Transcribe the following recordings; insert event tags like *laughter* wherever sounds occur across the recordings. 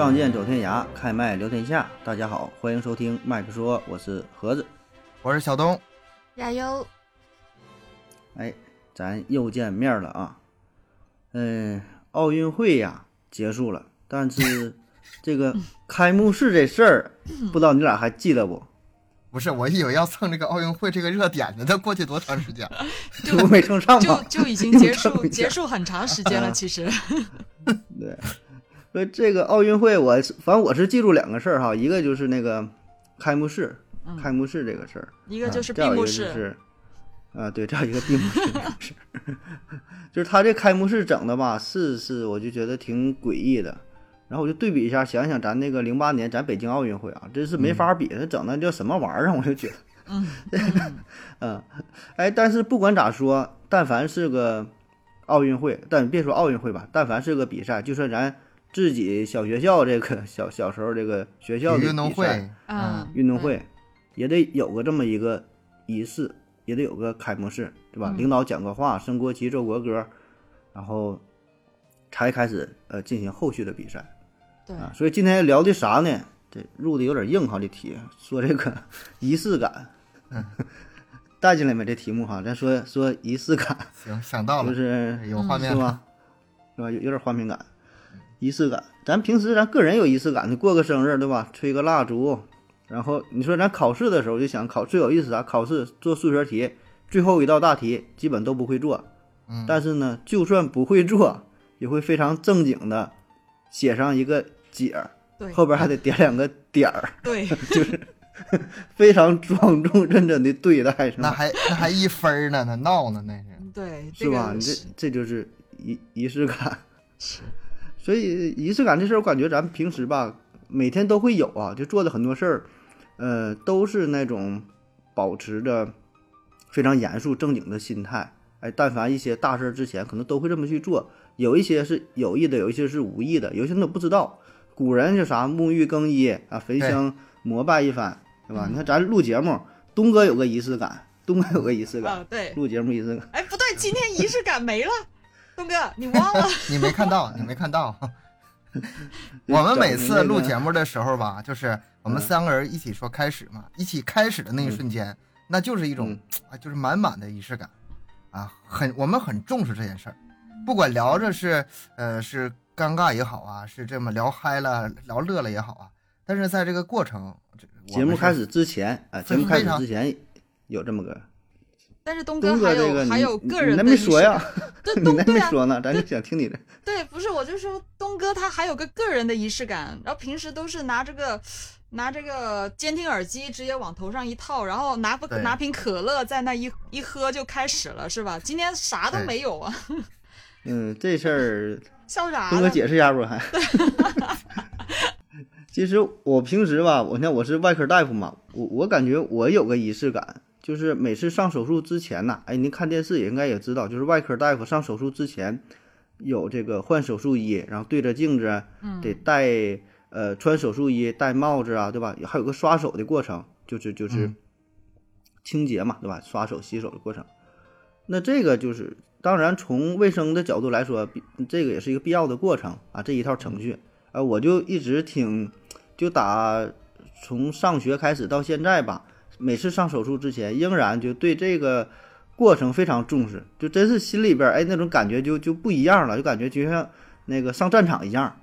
仗剑走天涯，开麦聊天下。大家好，欢迎收听麦克说，我是盒子。我是小东，加油！哎，咱又见面了啊。嗯，奥运会呀结束了，但是 *laughs* 这个开幕式这事儿，不知道你俩还记得不？不是，我以为要蹭这个奥运会这个热点呢，它过去多长时间了？*laughs* 这不没蹭上就吗？就已经结束 *laughs* 结束很长时间了，其实。对，所以这个奥运会我是反正我是记住两个事儿哈，一个就是那个开幕式，嗯开幕式这个事儿。一个就是闭幕式，是，啊，对，这样一个闭幕式 *laughs* 就是他这开幕式整的吧，是是，我就觉得挺诡异的。然后我就对比一下，想想咱那个零八年咱北京奥运会啊，真是没法比，他整的叫什么玩意儿，我就觉得，嗯，*laughs* 嗯，哎，但是不管咋说，但凡是个奥运会，但别说奥运会吧，但凡是个比赛，就算咱自己小学校这个 *laughs* 小小时候这个学校的运动比赛会，嗯，运动会也得有个这么一个仪式，也得有个开幕式，对吧？嗯领导讲个话，升国旗、奏国歌，然后才开始呃进行后续的比赛对，啊。所以今天聊的啥呢？这入的有点硬哈，这题说这个 *laughs* 仪式感，*laughs* 带进来没？这题目哈，咱说说仪式感，行，想到了就，是有画面了。是吧？是吧？有有点画面感，仪式感。咱平时咱个人有仪式感，你过个生日，对吧？吹个蜡烛，然后你说咱考试的时候就想考最有意思啥？考试做数学题，最后一道大题基本都不会做，嗯，但是呢，就算不会做，也会非常正经的写上一个解儿，对后边还得点两个点儿，对，*laughs* 就是 *laughs* 非常庄重认真的对待？那还那还一分儿呢，那闹呢，那是。对，是吧？你这这就是仪仪式感。是所以仪式感这事儿，我感觉咱平时吧，每天都会有啊，就做的很多事儿，呃，都是那种保持着非常严肃正经的心态。哎，但凡一些大事儿之前，可能都会这么去做。有一些是有意的，有一些是无意的，有些人都不知道。古人就啥沐浴更衣啊，焚香膜拜一番，对吧？你看咱录节目，东哥有个仪式感，东哥有个仪式感，啊，对，录节目仪式感。哎，不对，今天仪式感没了，东哥，你忘了？*laughs* 你没看到，你没看到。*laughs* 我们每次录节目的时候吧，就是我们三个人一起说开始嘛，一起开始的那一瞬间，那就是一种啊，就是满满的仪式感。啊，很我们很重视这件事儿，不管聊着是呃是尴尬也好啊，是这么聊嗨了聊乐了也好啊，但是在这个过程，节目开始之前啊，节目开始之前有这么个但是东哥还有这个还有个人的仪没说呀式感，，对 *laughs* 东对啊，没说呢，*laughs* 咱就想听你的。对，不是，我就说东哥他还有个个人的仪式感，然后平时都是拿这个拿这个监听耳机直接往头上一套，然后拿不拿瓶可乐在那一一喝就开始了，是吧？今天啥都没有啊，*laughs* 嗯，这事儿笑啥东哥呢？解释一下不还？其实我平时吧，我像我是外科大夫嘛，我我感觉我有个仪式感，就是每次上手术之前呐，哎，您看电视也应该也知道，就是外科大夫上手术之前有这个换手术衣，然后对着镜子嗯得戴呃穿手术衣、戴帽子啊，对吧？还有个刷手的过程，就是就是嗯清洁嘛，对吧？刷手、洗手的过程。那这个就是，当然从卫生的角度来说，这个也是一个必要的过程啊，这一套程序。啊，我就一直挺，就打从上学开始到现在吧，每次上手术之前，仍然就对这个过程非常重视，就真是心里边儿哎那种感觉就就不一样了，就感觉就像那个上战场一样。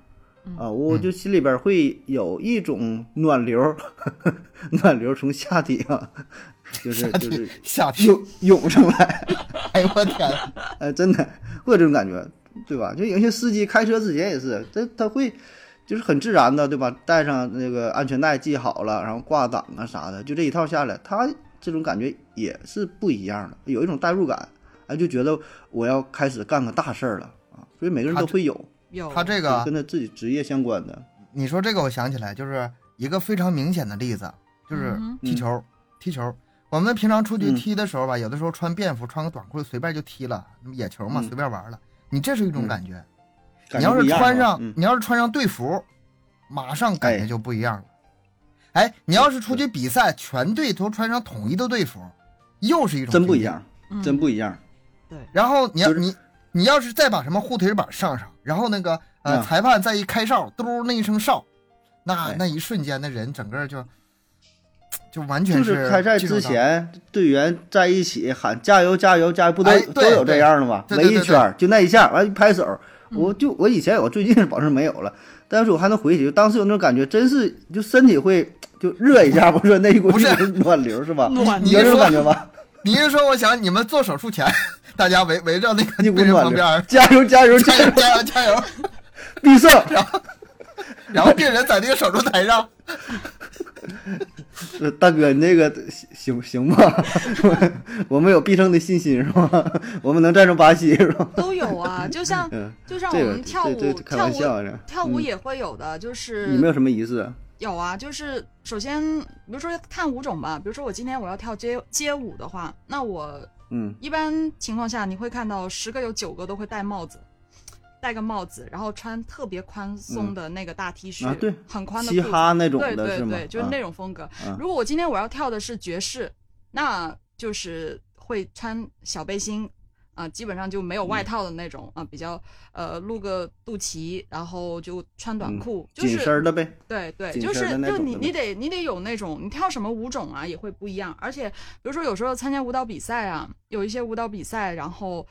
啊，我就心里边儿会有一种暖流儿，*laughs* 暖流儿从下体啊，*laughs* 就是就是下体，涌涌上来，*laughs* 哎呦我天，哎，真的会有这种感觉，对吧？就有些司机开车之前也是，这他会就是很自然的，对吧？带上那个安全带系好了，然后挂档啊啥的，就这一套下来，他这种感觉也是不一样的，有一种代入感，哎，就觉得我要开始干个大事儿了啊！所以每个人都会有，有他这个跟他自己职业相关的，你说这个，我想起来，就是一个非常明显的例子，就是嗯踢球。踢球，我们平常出去嗯踢的时候吧，有的时候穿便服、穿个短裤，随便就踢了，那么野球嘛，嗯随便玩了。你这是一种嗯感觉。你要是穿上，嗯。你要是穿上队服，马上感觉哎。就不一样了。哎，你要是出去比赛，全队都穿上统一的队服，又是一种。真不一样，嗯真不一样。对。然后你要就是。你你要是再把什么护腿板上上，然后那个呃，啊裁判再一开哨，嘟那一声哨，那哎。那一瞬间，的人整个就就完全就是开赛之前，队员在一起喊加油加油加油，不都、哎都有这样的吗？围一圈，就那一下，完一拍手，嗯我就我以前有，最近是保证没有了，但是我还能回忆起，就当时有那种感觉，真是就身体会就热一下，不是那一股不是暖流是吧？暖你有这种感觉吧？你是说，我想你们做手术前，大家围围着那个那股病人旁边，，加油加油加加油，加油 *laughs* 加油，必胜！然后病人在那个手术台上，*laughs* 呃 *laughs* 大哥，你这个行行行吧？我们有必胜的信心是吧？我们能战胜巴西是吧？都有啊，就像 *laughs* 嗯，就像我们跳舞跳玩笑舞呢。跳舞嗯也会有的，就是你没有什么仪式啊？有啊，就是首先比如说看舞种吧，比如说我今天我要跳街街舞的话，那我嗯一般情况下你会看到十个有九个都会戴帽子。戴个帽子，然后穿特别宽松的那个大 T 恤，啊对很宽的裤嘻哈那种对？对对，就是啊那种风格。啊如果我今天我要跳的是爵士，那就是会穿小背心啊、基本上就没有嗯外套的那种啊、比较呃露个肚脐，然后就穿短嗯裤，就紧身的呗。对对，就是就你你得你得有那种你跳什么舞种啊也会不一样，而且比如说有时候参加舞蹈比赛啊，有一些舞蹈比赛，然后。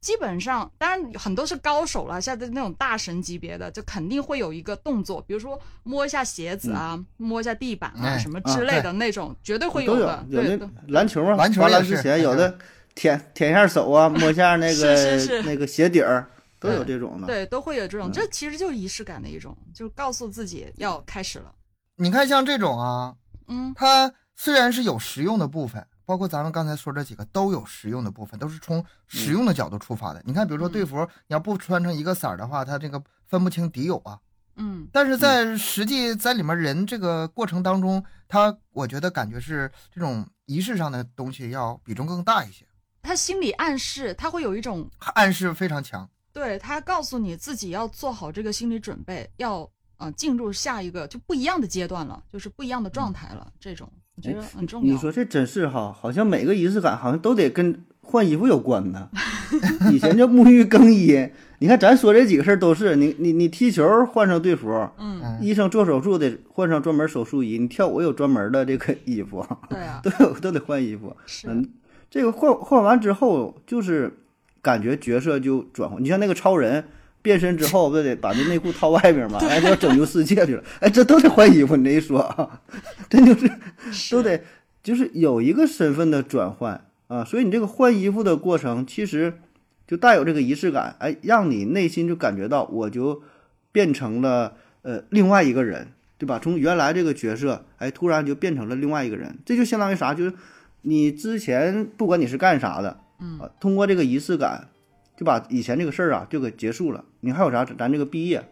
基本上，当然很多是高手了，像那种大神级别的，就肯定会有一个动作，比如说摸一下鞋子啊，摸一下地板啊，哎什么啊之类的那种，绝对会有的。有对，那篮球啊，篮球滑篮也是之前有的舔舔一下手啊，*laughs* 摸一下那个是是是那个鞋底儿，都有这种的。对，都会有这种，嗯这其实就是仪式感的一种，就是告诉自己要开始了。你看像这种啊，嗯，它虽然是有实用的部分，包括咱们刚才说这几个都有实用的部分，都是从实用的角度出发的。你看，比如说队服，你要不穿成一个色儿的话，它这个分不清敌友啊。嗯，但是在实际在里面人这个过程当中，他我觉得感觉是这种仪式上的东西要比重更大一些，他心理暗示，他会有一种 *laughs* 暗示非常强。对他告诉你自己要做好这个心理准备，要呃进入下一个就不一样的阶段了，就是不一样的状态了。这种我觉得很重要。你说这真是哈，好像每个仪式感好像都得跟换衣服有关呢。*laughs* 以前叫沐浴更衣，你看咱说这几个事儿都是你你你踢球换上队服，嗯，嗯，医生做手术得换上专门手术衣，你跳舞有专门的这个衣服，对啊，都有都得换衣服。是，嗯，这个换换完之后，就是感觉角色就转换。你像那个超人变身之后，不得把那内裤套外边嘛？哎，就要拯救世界去了。哎，这都得换衣服。你这一说啊，真就是都得就是有一个身份的转换啊。所以你这个换衣服的过程，其实就带有这个仪式感，哎，让你内心就感觉到我就变成了呃另外一个人。对吧？从原来这个角色，哎，突然就变成了另外一个人，这就相当于啥？就是你之前不管你是干啥的，嗯啊，通过这个仪式感，就把以前这个事儿啊就给结束了。你还有啥？咱这个毕业，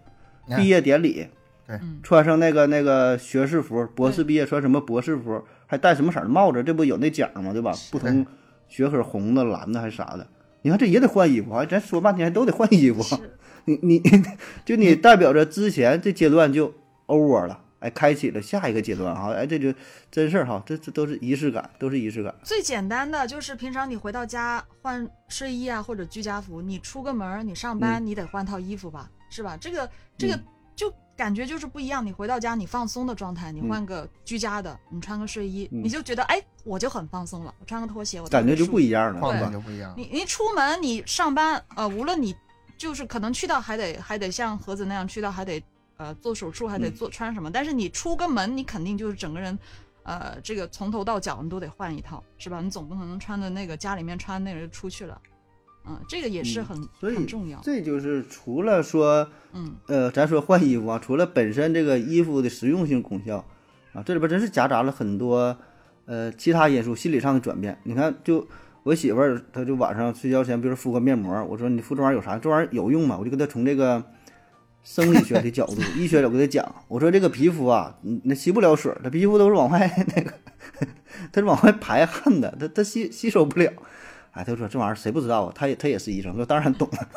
毕业典礼，嗯穿上那个那个学士服，博士毕业穿什么博士服，还戴什么色儿的帽子？这不有那奖吗？对吧？不同学科，红的、蓝的还是啥的？你看这也得换衣服啊！咱说半天都得换衣服。*laughs* 你你 *laughs* 就你代表着之前这阶段就 over 了，哎，开启了下一个阶段哈，哎，这就真事儿哈，这这都是仪式感，都是仪式感。最简单的就是平常你回到家换睡衣啊或者居家服，你出个门儿你上班你得换套衣服吧，是吧？这个这个嗯就感觉就是不一样。你回到家你放松的状态，你嗯换个居家的，你穿个睡衣，嗯你就觉得哎我就很放松了。我穿个拖鞋，我感觉就不一一样了，画是吧？面就不一样。你你出门你上班呃，无论你就是可能去到还得还得像盒子那样去到还得呃做手术还得嗯做穿什么，但是你出个门你肯定就是整个人。呃，这个从头到脚你都得换一套，是吧？你总不可能穿的那个家里面穿那个就出去了，嗯，这个也是嗯很、所以很重要，这就是除了说，嗯，呃，咱说换衣服啊，除了本身这个衣服的实用性功效啊，这里边真是夹杂了很多呃其他因素，心理上的转变。你看，就我媳妇儿，她就晚上睡觉前，比如敷个面膜，我说你敷这玩意儿有啥？这玩意儿有用吗？我就跟她从这个生理学的角度、*laughs* 医学角度给她讲，我说这个皮肤啊，你那吸不了水儿，它皮肤都是往外 *laughs* 那个，它是往外排汗的，它它吸吸收不了。哎，他说这玩意儿谁不知道啊？他也他也是医生，说当然懂了，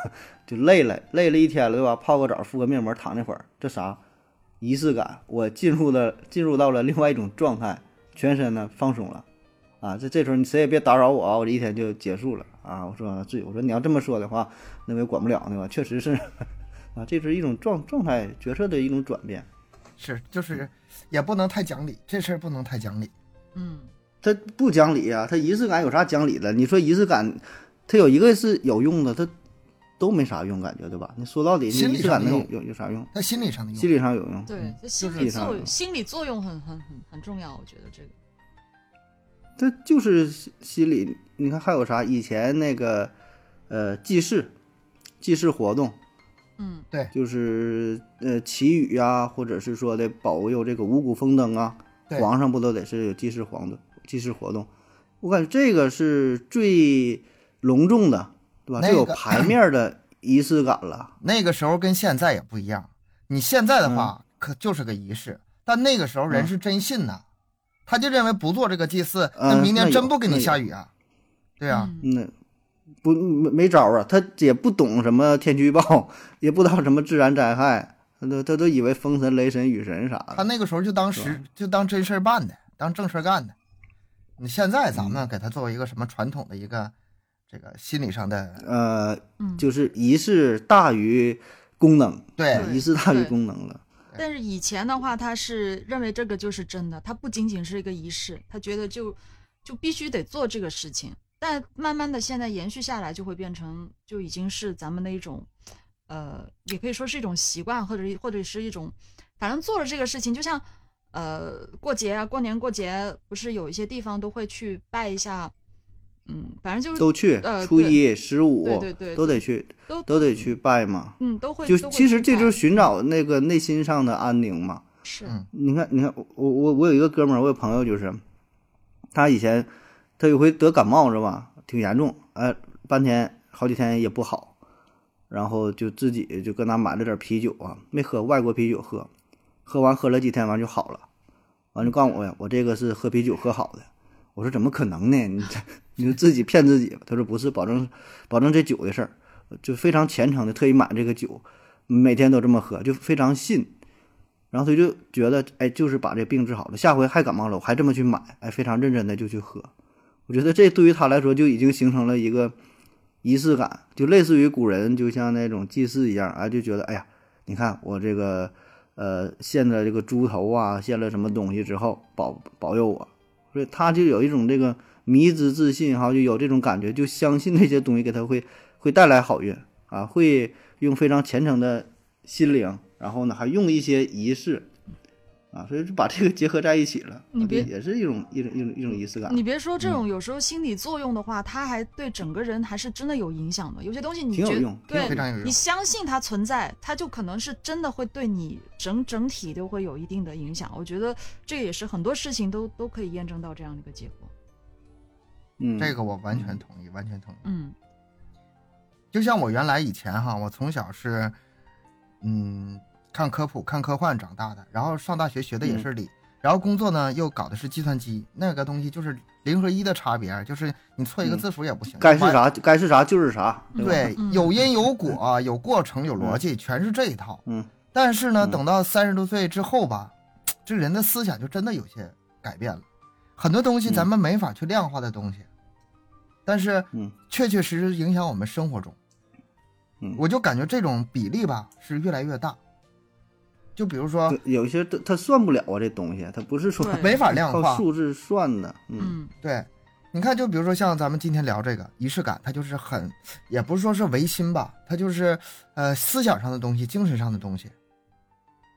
就累了，累了一天了，对吧？泡个澡，敷个面膜，躺那会儿，这啥仪式感？我进入了进入到了另外一种状态，全身呢放松了，啊，这这时候你谁也别打扰我啊，我这一天就结束了啊。我说对，我说你要这么说的话，那我也管不了，对吧？确实是啊，这是一种状状态角色的一种转变。是，就是也不能太讲理，这事儿不能太讲理。嗯，他不讲理啊，他仪式感有啥讲理的？你说仪式感，它有一个是有用的，它都没啥用，感觉对吧？你说到底，你仪式感能有有有啥用？他心理上的用心，理上有用。对，这心是理作心理作用很很很很重要，我觉得这个。这就是心心理。你看还有啥？以前那个呃祭祀，祭祀活动，嗯就是呃祈雨啊、或者是说的保佑这个五谷丰登啊，对皇上不都得是有祭祀活动、祭祀活动？我感觉这个是最隆重的，对吧？那最有个牌面的仪式感了。*coughs* 那个时候跟现在也不一样。你现在的话，可就是个仪式，但那个时候人嗯是真信呐，他就认为不做这个祭祀，嗯那明年真不给你下雨啊。对啊，嗯那不没没招儿啊，他也不懂什么天气预报，也不知道什么自然灾害，他都他都以为风神、雷神、雨神啥的。他那个时候就当时就当真事儿办的，当正事儿干的。你现在咱们给他作为一个什么传统的一个这个心理上的，呃，嗯，就是仪式大于功能，对对仪式大于功能了。但是以前的话，他是认为这个就是真的，他不仅仅是一个仪式，他觉得就就必须得做这个事情。但慢慢的，现在延续下来，就会变成就已经是咱们的一种，呃，也可以说是一种习惯，或者或者是一种，反正做了这个事情，就像呃过节啊，过年过节，不是有一些地方都会去拜一下，嗯，反正就是都去呃，初一、十五对对对都得去，都都得去拜嘛。嗯都会就会其实这就是寻找那个内心上的安宁嘛。是嗯你看，你看，我我我有一个哥们儿，我有朋友就是，他以前他有回得感冒是吧，挺严重，哎，半天好几天也不好，然后就自己就搁那买了点啤酒啊，没喝外国啤酒喝，喝完喝了几天完就好了，完就告诉我呀，我这个是喝啤酒喝好的，我说怎么可能呢？你这你就自己骗自己吧。他说不是，保证保证这酒的事儿，就非常虔诚的特意买这个酒，每天都这么喝，就非常信。然后他就觉得，哎，就是把这病治好了，下回还感冒了，我还这么去买，哎，非常认真的就去喝。我觉得这对于他来说就已经形成了一个仪式感，就类似于古人就像那种祭祀一样，啊，就觉得，哎呀，你看我这个，呃，献了这个猪头啊，献了什么东西之后，保保佑我，所以他就有一种这个迷之自信哈，就有这种感觉，就相信那些东西给他会会带来好运啊，会用非常虔诚的心灵，然后呢还用一些仪式啊，所以就把这个结合在一起了，你别也是一种一种一种一种仪式感，你别说这种有时候心理作用的话，它还对整个人还是真的有影响的。有些东西你觉得挺有用，对非常有用你。相信它存在，它就可能是真的会对你整整体都会有一定的影响。我觉得这个也是很多事情都都可以验证到这样的一个结果。嗯，这个我完全同意，完全同意。嗯就像我原来以前哈，我从小是，嗯，看科普、看科幻长大的，然后上大学学的也是理，然后工作呢又搞的是计算机，那个东西就是零和一的差别，就是你错一个字符也不行。该是啥该是啥就是啥，对？有因有果，有过程，有逻辑，全是这一套。嗯，但是呢，嗯等到三十多岁之后吧，这人的思想就真的有些改变了，很多东西咱们没法去量化的东西，但是嗯确确实实影响我们生活中。嗯我就感觉这种比例吧是越来越大。就比如说有些他他算不了啊，这东西它不是说对。没法量靠化，数字算的，嗯。嗯。对，你看，就比如说像咱们今天聊这个仪式感，它就是很，也不是说是唯心吧，它就是呃思想上的东西，精神上的东西。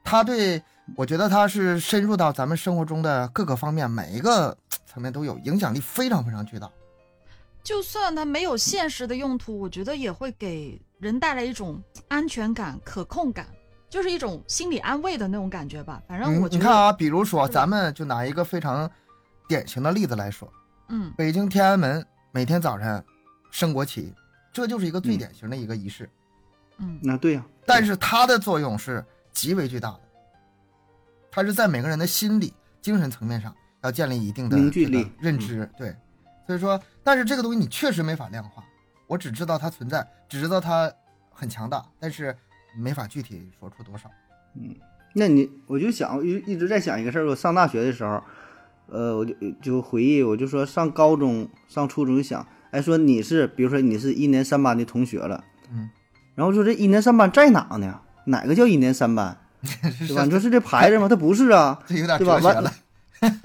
它对我觉得它是深入到咱们生活中的各个方面，每一个层面都有影响力，非常非常巨大。就算它没有现实的用途，我觉得也会给人带来一种安全感、可控感，就是一种心理安慰的那种感觉吧。反正你我觉得，你看啊，比如说咱们就拿一个非常典型的例子来说，嗯北京天安门每天早晨升国旗，这就是一个最嗯典型的一个仪式。嗯那对呀、但是它的作用是极为巨大的，它是在每个人的心理、精神层面上要建立一定的凝聚力认知。对，所以说，但是这个东西你确实没法量化，我只知道它存在，只知道它很强大，但是没法具体说出多少。嗯那你我就想一一直在想一个事儿，我上大学的时候，呃，我就就回忆，我就说上高中、上初中就想，哎，说你是，比如说你是一年三班的同学了，嗯，然后说这一年三班在哪呢？哪个叫一年三班，*laughs* 对吧？你说是这牌子吗？它不是啊，*laughs* 这有点对吧完哲学了。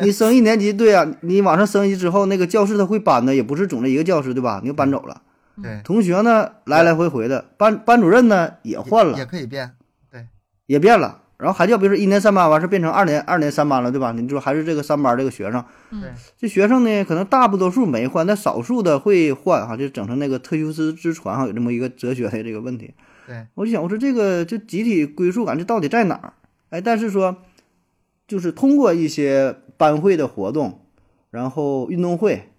你升一年级，对啊、你往上升一级之后，那个教室他会搬的，也不是总在一个教室，对吧？你又搬走了，对，同学呢来来回回的，班班主任呢也换了也，可以变。对也变了。然后还叫比如说一年三班完事变成二年二年三班了，对吧？你说还是这个三班这个学生，嗯对这学生呢可能大不多数没换，但少数的会换哈，就整成那个特修斯之船哈，有这么一个哲学的这个问题。对，我就想，我说这个就集体归属感这到底在哪儿？哎，但是说，就是通过一些班会的活动，然后运动会，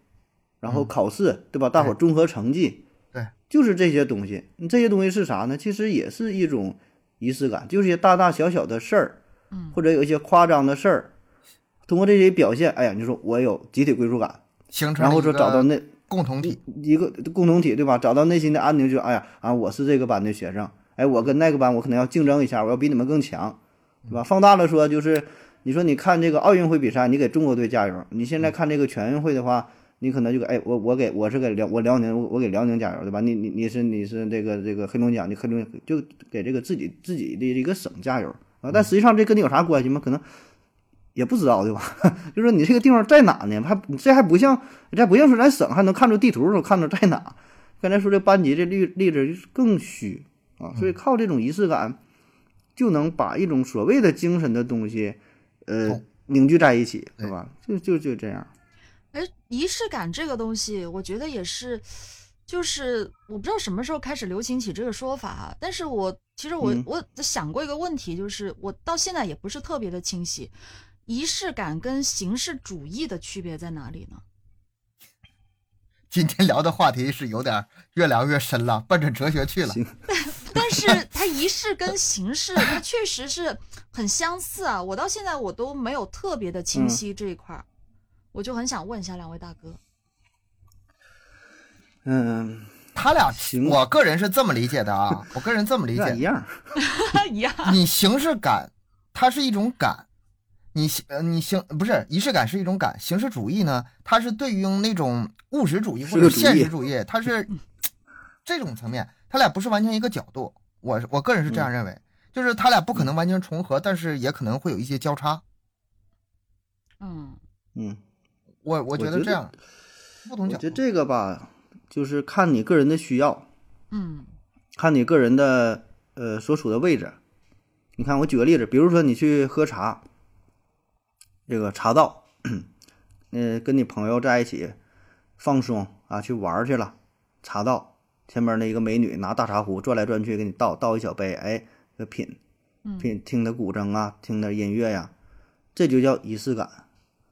然后嗯考试，对吧？大伙儿综合成绩，对，就是这些东西。你这些东西是啥呢？其实也是一种仪式感，就是一些大大小小的事儿，嗯或者有一些夸张的事儿，通过这些表现，哎呀，你说我有集体归属感，然后形成然后说找到那共同体。一个共同体，对吧？找到内心的安宁，就哎呀啊，我是这个班的学生，哎，我跟那个班我可能要竞争一下，我要比你们更强，对吧？放大了说，就是你说你看这个奥运会比赛，你给中国队加油；你现在看这个全运会的话，你可能就给哎，我我给我是给辽我辽宁，我我给辽宁加油，对吧？你你你是你是这个这个黑龙江，你黑龙就给这个自己自己的一个省加油啊，但实际上这跟你有啥关系吗？可能。也不知道对吧？*laughs* 就说你这个地方在哪呢？还这还不像，这还不像说咱省还能看出地图的时候看出在哪。刚才说这班级这例例子更虚啊，所以靠这种仪式感，就能把一种所谓的精神的东西，呃，凝聚在一起，对是吧？就就就这样。哎，仪式感这个东西，我觉得也是，就是我不知道什么时候开始流行起这个说法啊。但是我其实我、嗯我想过一个问题，就是我到现在也不是特别的清晰，仪式感跟形式主义的区别在哪里呢？今天聊的话题是有点越聊越深了，奔着哲学去了。*laughs* 但是它仪式跟形式，它确实是很相似啊。我到现在我都没有特别的清晰这一块儿，我就很想问一下两位大哥。嗯，他俩行，我个人是这么理解的啊，*laughs* 我个人这么理解，一样。*laughs* 一样，你形式感，它是一种感，你形呃你形不是仪式感是一种感，形式主义呢，它是对应那种务实主义或者现实主义，它是这种层面，它俩不是完全一个角度。我我个人是这样认为，就是它俩不可能完全重合，但是也可能会有一些交叉。嗯嗯，我我我觉得这样，不同角度我觉得。这个吧，就是看你个人的需要，嗯看你个人的呃所处的位置。你看，我举个例子，比如说你去喝茶，这个茶道，*coughs* 呃，跟你朋友在一起放松啊，去玩去了，茶道前面那一个美女拿大茶壶转来转去，给你倒倒一小杯，哎，这品嗯品听的古筝啊，听的音乐呀，这就叫仪式感。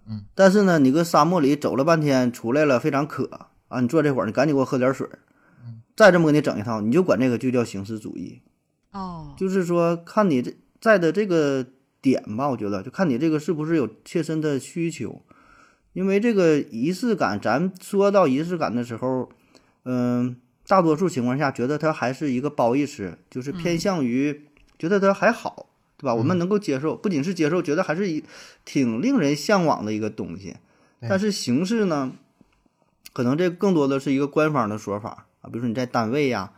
嗯，但是呢，你搁沙漠里走了半天，出来了非常渴啊，你坐这会儿，你赶紧给我喝点水儿。再这么给你整一套，你就管这个就叫形式主义。哦就是说，看你这在的这个点吧，我觉得就看你这个是不是有切身的需求。因为这个仪式感，咱说到仪式感的时候，嗯、大多数情况下觉得它还是一个褒义词，就是偏向于觉得它还好，对吧？我们能够接受，不仅是接受，觉得还是一挺令人向往的一个东西。但是形式呢，可能这更多的是一个官方的说法啊，比如说你在单位呀、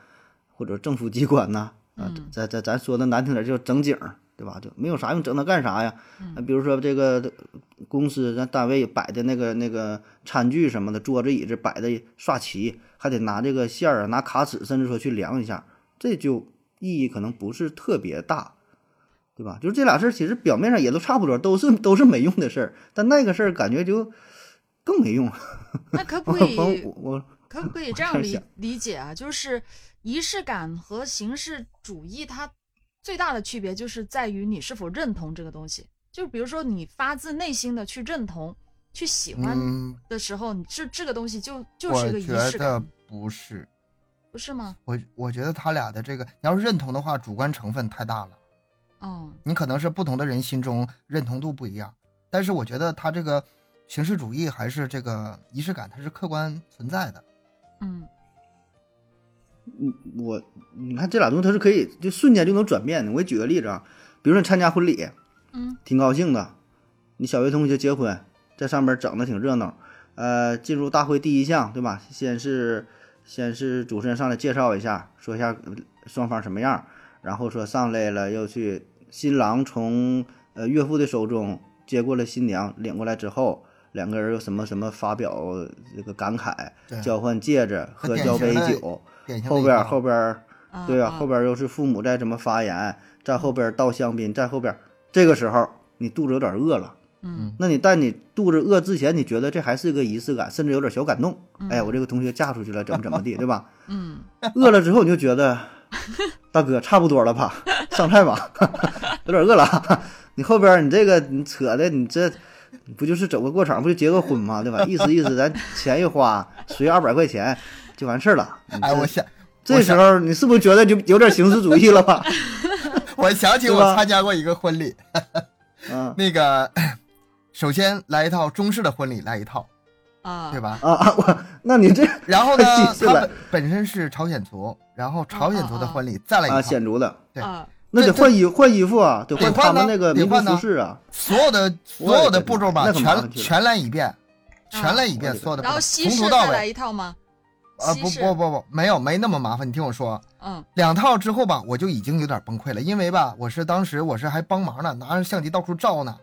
或者政府机关呐、啊，嗯咱咱咱说的难听点儿叫整景儿，对吧？就没有啥用，整它干啥呀？啊，比如说这个公司咱单位摆的那个那个餐具什么的，桌子椅子摆的刷齐，还得拿这个线儿啊，拿卡尺，甚至说去量一下，这就意义可能不是特别大，对吧？就是这俩事儿其实表面上也都差不多，都是都是没用的事儿，但那个事儿感觉就更没用。那可不可以我我可不可以这这样理理解啊？就是仪式感和形式主义，它最大的区别就是在于你是否认同这个东西。就比如说你发自内心的去认同、去喜欢嗯，的时候，你这这个东西就就是一个仪觉得式感，不是。不是吗？我我觉得他俩的这个，你要是认同的话，主观成分太大了。哦，你可能是不同的人心中认同度不一样，但是我觉得他这个形式主义还是这个仪式感，它是客观存在的。嗯嗯我你看这俩东西它是可以就瞬间就能转变的。我给举个例子啊，比如说你参加婚礼，嗯挺高兴的，你小学同学结婚，在上面整的挺热闹。呃，进入大会第一项，对吧？先是先是主持人上来介绍一下，说一下呃双方什么样，然后说上来了又去新郎从呃岳父的手中接过了新娘，领过来之后，两个人又什么什么发表这个感慨，交换戒指，喝交杯酒，后边儿后边儿对呀，啊后边儿又是父母在怎么发言，在后边儿倒香槟，在后边儿这个时候你肚子有点饿了。嗯那你但你肚子饿之前，你觉得这还是个仪式感，甚至有点小感动。哎呀，我这个同学嫁出去了，怎么怎么地，对吧？嗯，饿了之后你就觉得，*laughs* 大哥差不多了吧，*laughs* 上菜吧，*laughs* 有点饿了。你后边你这个你扯的，你这不就是走个过场，不就结个婚吗？对吧？意思意思，咱钱一花，随二百块钱就完事儿了。哎，这我想这时候你是不是觉得就有点形式主义了吧？我想起我参加过一个婚礼，嗯那个首先来一套中式的婚礼，来一套，啊，对吧？啊啊，我那你这 *laughs* 然后呢他本本身是朝鲜族，然后朝鲜族的婚礼再来一啊套，显族的，对啊，那得换衣换衣服啊，得换他们那个民族得换呢服饰啊。所有的所有的步骤吧，全全来一遍，全来一遍，所有的然后西从头再来尾。一套吗？啊不不不不，没有没那么麻烦，你听我说，嗯两套之后吧，我就已经有点崩溃了，因为吧，我是当时我是还帮忙呢，拿着相机到处照呢，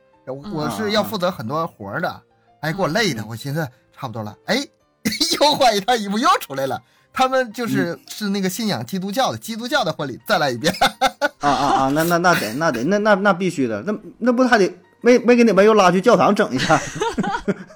我是要负责很多活的，还，给我累的，嗯我寻思差不多了，哎，*laughs* 又换一套衣服又出来了。他们就是、嗯是那个信仰基督教的，基督教的婚礼再来一遍，*laughs* 啊啊啊！那那那得那得那那那必须的，那那不还得没没给你们又拉去教堂整一下，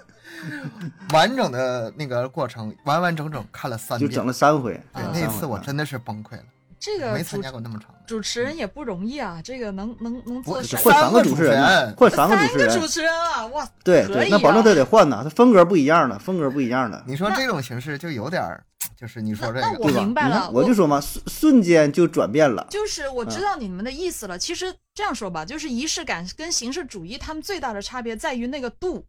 *laughs* 完整的那个过程，完完整整看了三遍。就整了三回。对啊，那次我真的是崩溃了，这个主没参加过那么长的。主持人也不容易啊，这个能能能做换三三个主持人换三个主持人主，持人啊，哇，对对，可以啊那保证他得换呢，他风格不一样的，风格不一样的。你说这种形式就有点儿，就是你说这个，那我对吧？明白了我就说嘛，瞬瞬间就转变了。就是我嗯知道你们的意思了。其实这样说吧，就是仪式感跟形式主义，他们最大的差别在于那个度，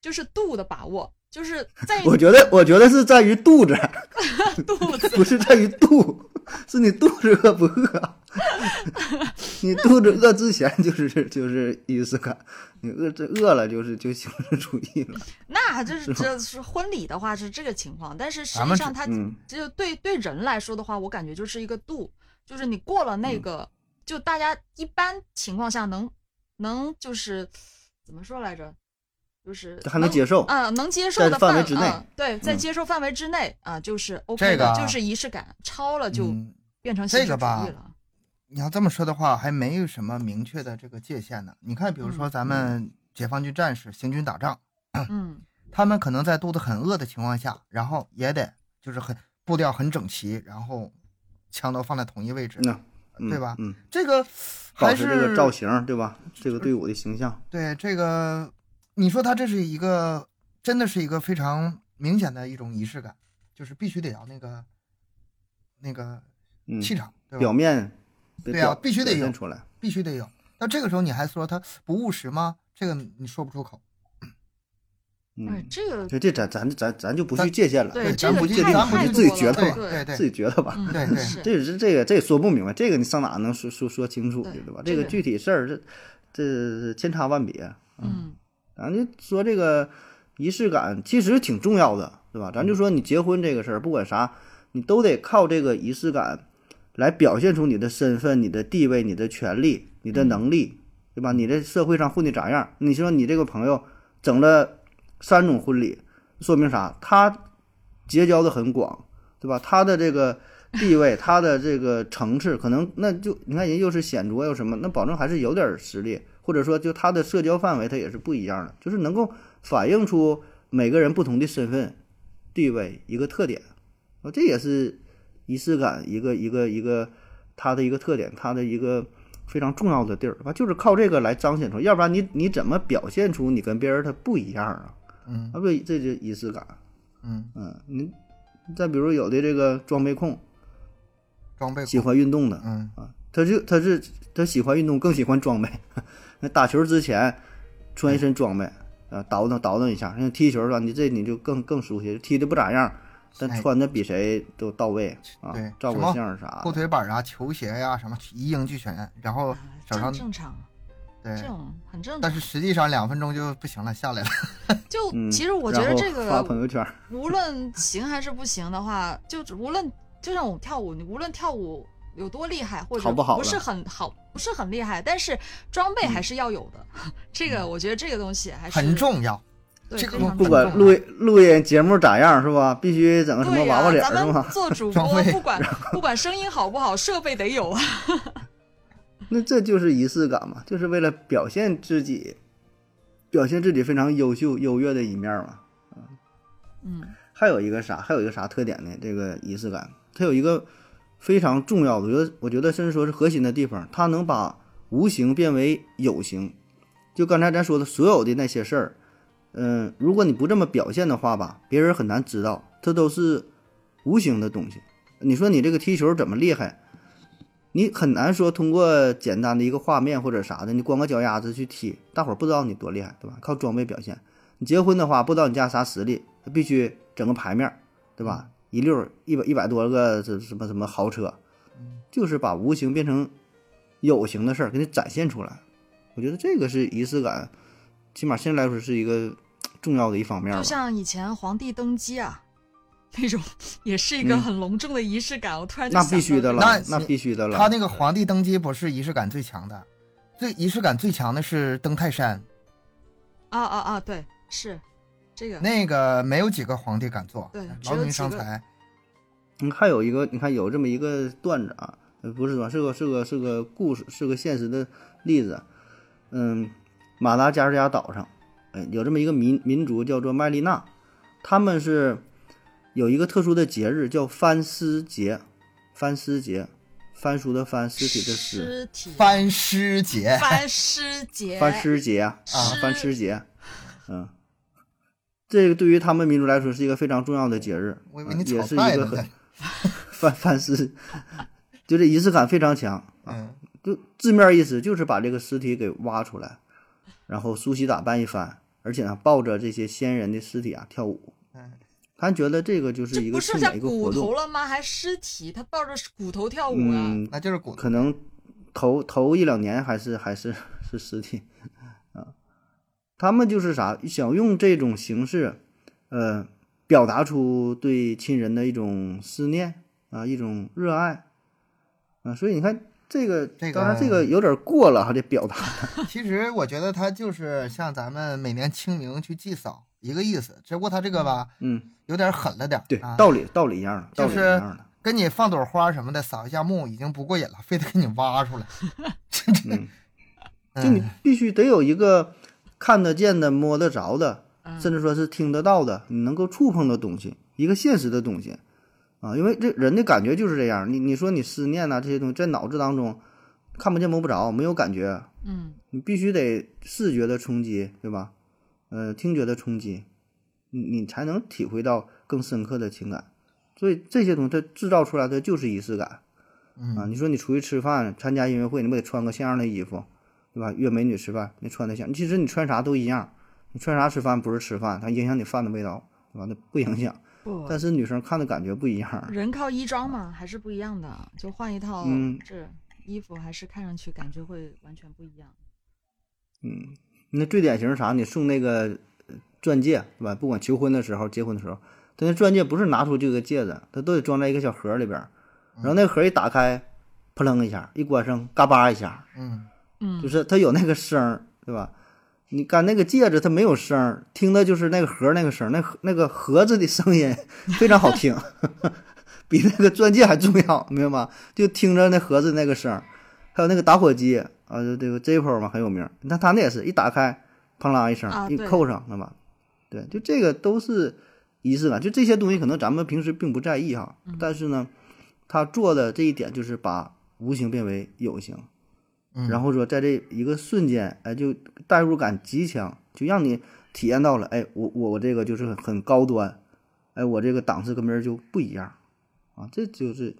就是度的把握，就是在于我觉得，我觉得是在于肚子，*laughs* 肚子。不是在于度，是你肚子饿不饿？*laughs* 你肚子饿之前就是就是仪式感，你饿这饿了就是就形式主义了。那这是这是婚礼的话是这个情况，但是实际上它嗯就对对人来说的话，我感觉就是一个度，就是你过了嗯那个，就大家一般情况下能能就是怎么说来着，就是还能接受啊、能接受的范围之内嗯对，在嗯接受范围之内啊、就是 OK 的，这个啊就是仪式感，超了就嗯变成形式主这个吧义了。你要这么说的话，还没有什么明确的这个界限呢。你看，比如说咱们解放军战士行军打仗，*clears throat* 嗯他们可能在肚子很饿的情况下，然后也得就是很步调很整齐，然后枪都放在同一位置，对吧嗯，这个保还是持这个造型，对吧？这个队伍的形象，对这个，你说他这是一个真的是一个非常明显的一种仪式感，就是必须得要那个那个嗯，气场，对吧？表面得对啊必须得有出来。必须得有。那这个时候你还说他不务实吗？这个你说不出口。哎嗯，，这个这这咱咱咱咱就不去界限了，咱不去这个太咱不去太多了自己觉得对吧对对自己觉得吧。嗯对对是这是这个这也说不明白，这个你上哪能说说说清楚去对对吧？这个具体事儿这这千差万别。嗯咱就说这个仪式感其实挺重要的，对吧？咱就说你结婚这个事儿，不管啥，你都得靠这个仪式感来表现出你的身份、你的地位、你的权利、你的能力，对吧？你在社会上混的咋样？你说你这个朋友整了三种婚礼，说明啥？他结交的很广，对吧？他的这个地位，*laughs* 他的这个层次，可能那就你看人又是显着又什么，那保证还是有点实力，或者说就他的社交范围他也是不一样的，就是能够反映出每个人不同的身份、地位一个特点，啊，这也是仪式感一个一个一个他的一个特点，他的一个非常重要的地儿，吧，就是靠这个来彰显出，要不然你你怎么表现出你跟别人他不一样啊？嗯啊，不，这就仪式感。嗯，嗯，你再比如有的这个装备控，装备喜欢运动的，嗯啊，他就他是他喜欢运动，更喜欢装备。那打球之前穿一身装备，啊，倒腾倒腾一下。那踢球吧，你这你就更更熟悉，踢的不咋样，但哎穿的比谁都到位啊对，照个相啥的。后腿板啊、球鞋呀、什么一应俱全，然后手上正常，对这，种很正常。但是实际上两分钟就不行了，下来了。*laughs* 就嗯，其实我觉得这发朋友圈，无论行还是不行的话，就无论就像我跳舞，你无论跳舞有多厉害，或者好不好是很好，不是很厉害，但是装备还是要有的。*laughs* 这个我觉得这个东西还是很重要。对，这个不管录录音节目咋样是吧？必须整个什么、娃娃脸咱们是吗？做主播不管不管声音好不好，设备得有啊。*laughs* 那这就是仪式感嘛，就是为了表现自己，表现自己非常优秀、优越的一面嘛。嗯还有一个啥？还有一个啥特点呢？这个仪式感，它有一个非常重要的，我觉得，我觉得甚至说是核心的地方，它能把无形变为有形。就刚才咱说的所有的那些事儿，嗯、如果你不这么表现的话吧，别人很难知道，这都是无形的东西。你说你这个踢球怎么厉害？你很难说通过简单的一个画面或者啥的，你光个脚丫子去踢，大伙儿不知道你多厉害，对吧？靠装备表现。你结婚的话，不知道你家啥实力，必须整个牌面，对吧？一溜儿一百一百多个这什么什么豪车，就是把无形变成有形的事儿，给你展现出来。我觉得这个是仪式感，起码现在来说是一个重要的一方面吧就。像以前皇帝登基啊，那种也是一个嗯很隆重的仪式感。我突然就那必须的了，那那必须的了。他那个皇帝登基不是仪式感最强的，最仪式感最强的是登泰山，啊啊啊，对，是这个。那个没有几个皇帝敢做，对劳民伤财。嗯，还有一个，你看有这么一个段子啊，呃不是段，是个是个是个故事，是个现实的例子。嗯，马达加斯加岛上，嗯，有这么一个民民族叫做麦丽娜，他们是有一个特殊的节日叫翻尸节，翻尸节，翻书的翻，尸体的尸，翻尸节，*laughs* 翻尸节，翻尸节啊，尸翻尸节，嗯。这个对于他们民族来说是一个非常重要的节日，我以为你炒嗯也是一个很菜呢呢。翻翻尸，就这仪式感非常强啊。嗯，就字面意思就是把这个尸体给挖出来，然后梳洗打扮一番，而且呢抱着这些先人的尸体啊跳舞。嗯，他觉得这个就是一个庆典一个剩下骨，头了吗？还尸体，他抱着骨头跳舞啊？嗯，那就是骨可能头头一两年还是还是是尸体啊。他们就是啥，想用这种形式，呃，表达出对亲人的一种思念啊，一种热爱啊。所以你看这个，这当然这个有点过了哈，这表达。*laughs* 其实我觉得它就是像咱们每年清明去祭扫一个意思，只不过它这个吧嗯，有点狠了点儿，对，啊，道理道理一样的，道理就是一样的。跟你放朵花什么的扫一下墓已经不过瘾了，非得给你挖出来。*laughs* 嗯，就你嗯必须得有一个看得见的、摸得着的，嗯甚至说是听得到的，你能够触碰的东西，一个现实的东西啊。因为这人的感觉就是这样，你你说你思念呐、这些东西在脑子当中看不见摸不着，没有感觉，嗯，你必须得视觉的冲击，对吧？呃，听觉的冲击，你你才能体会到更深刻的情感。所以这些东西它制造出来的就是仪式感。啊，嗯，你说你出去吃饭、参加音乐会，你不得穿个像样的衣服，对吧？约美女吃饭，你穿的像，其实你穿啥都一样，你穿啥吃饭不是吃饭，它影响你饭的味道，对吧？那不影响，不，但是女生看的感觉不一样。人靠衣装嘛，还是不一样的。就换一套嗯这衣服，还是看上去感觉会完全不一样。嗯，那最典型是啥？你送那个呃钻戒，对吧？不管求婚的时候、结婚的时候，他那钻戒不是拿出这个戒指，他都得装在一个小盒里边，然后那个盒一打开，扑棱一下，一关上，嘎巴一下，嗯，嗯，就是它有那个声儿，对吧？你干那个戒指，它没有声儿，听的就是那个盒儿那个声儿，那盒那个盒子的声音 *laughs* 非常好听，*laughs* 比那个钻戒还重要，明白吗？就听着那盒子那个声儿，还有那个打火机啊，就这个 Zippo 嘛很有名，你看它那也是一打开，砰啦一声，一扣上，对吧？对，就这个都是仪式感，就这些东西可能咱们平时并不在意哈，但是呢，他做的这一点就是把无形变为有形。嗯。然后说在这一个瞬间，哎，就代入感极强，就让你体验到了，哎，我我我这个就是很很高端，哎，我这个档次跟别人就不一样，啊，这就是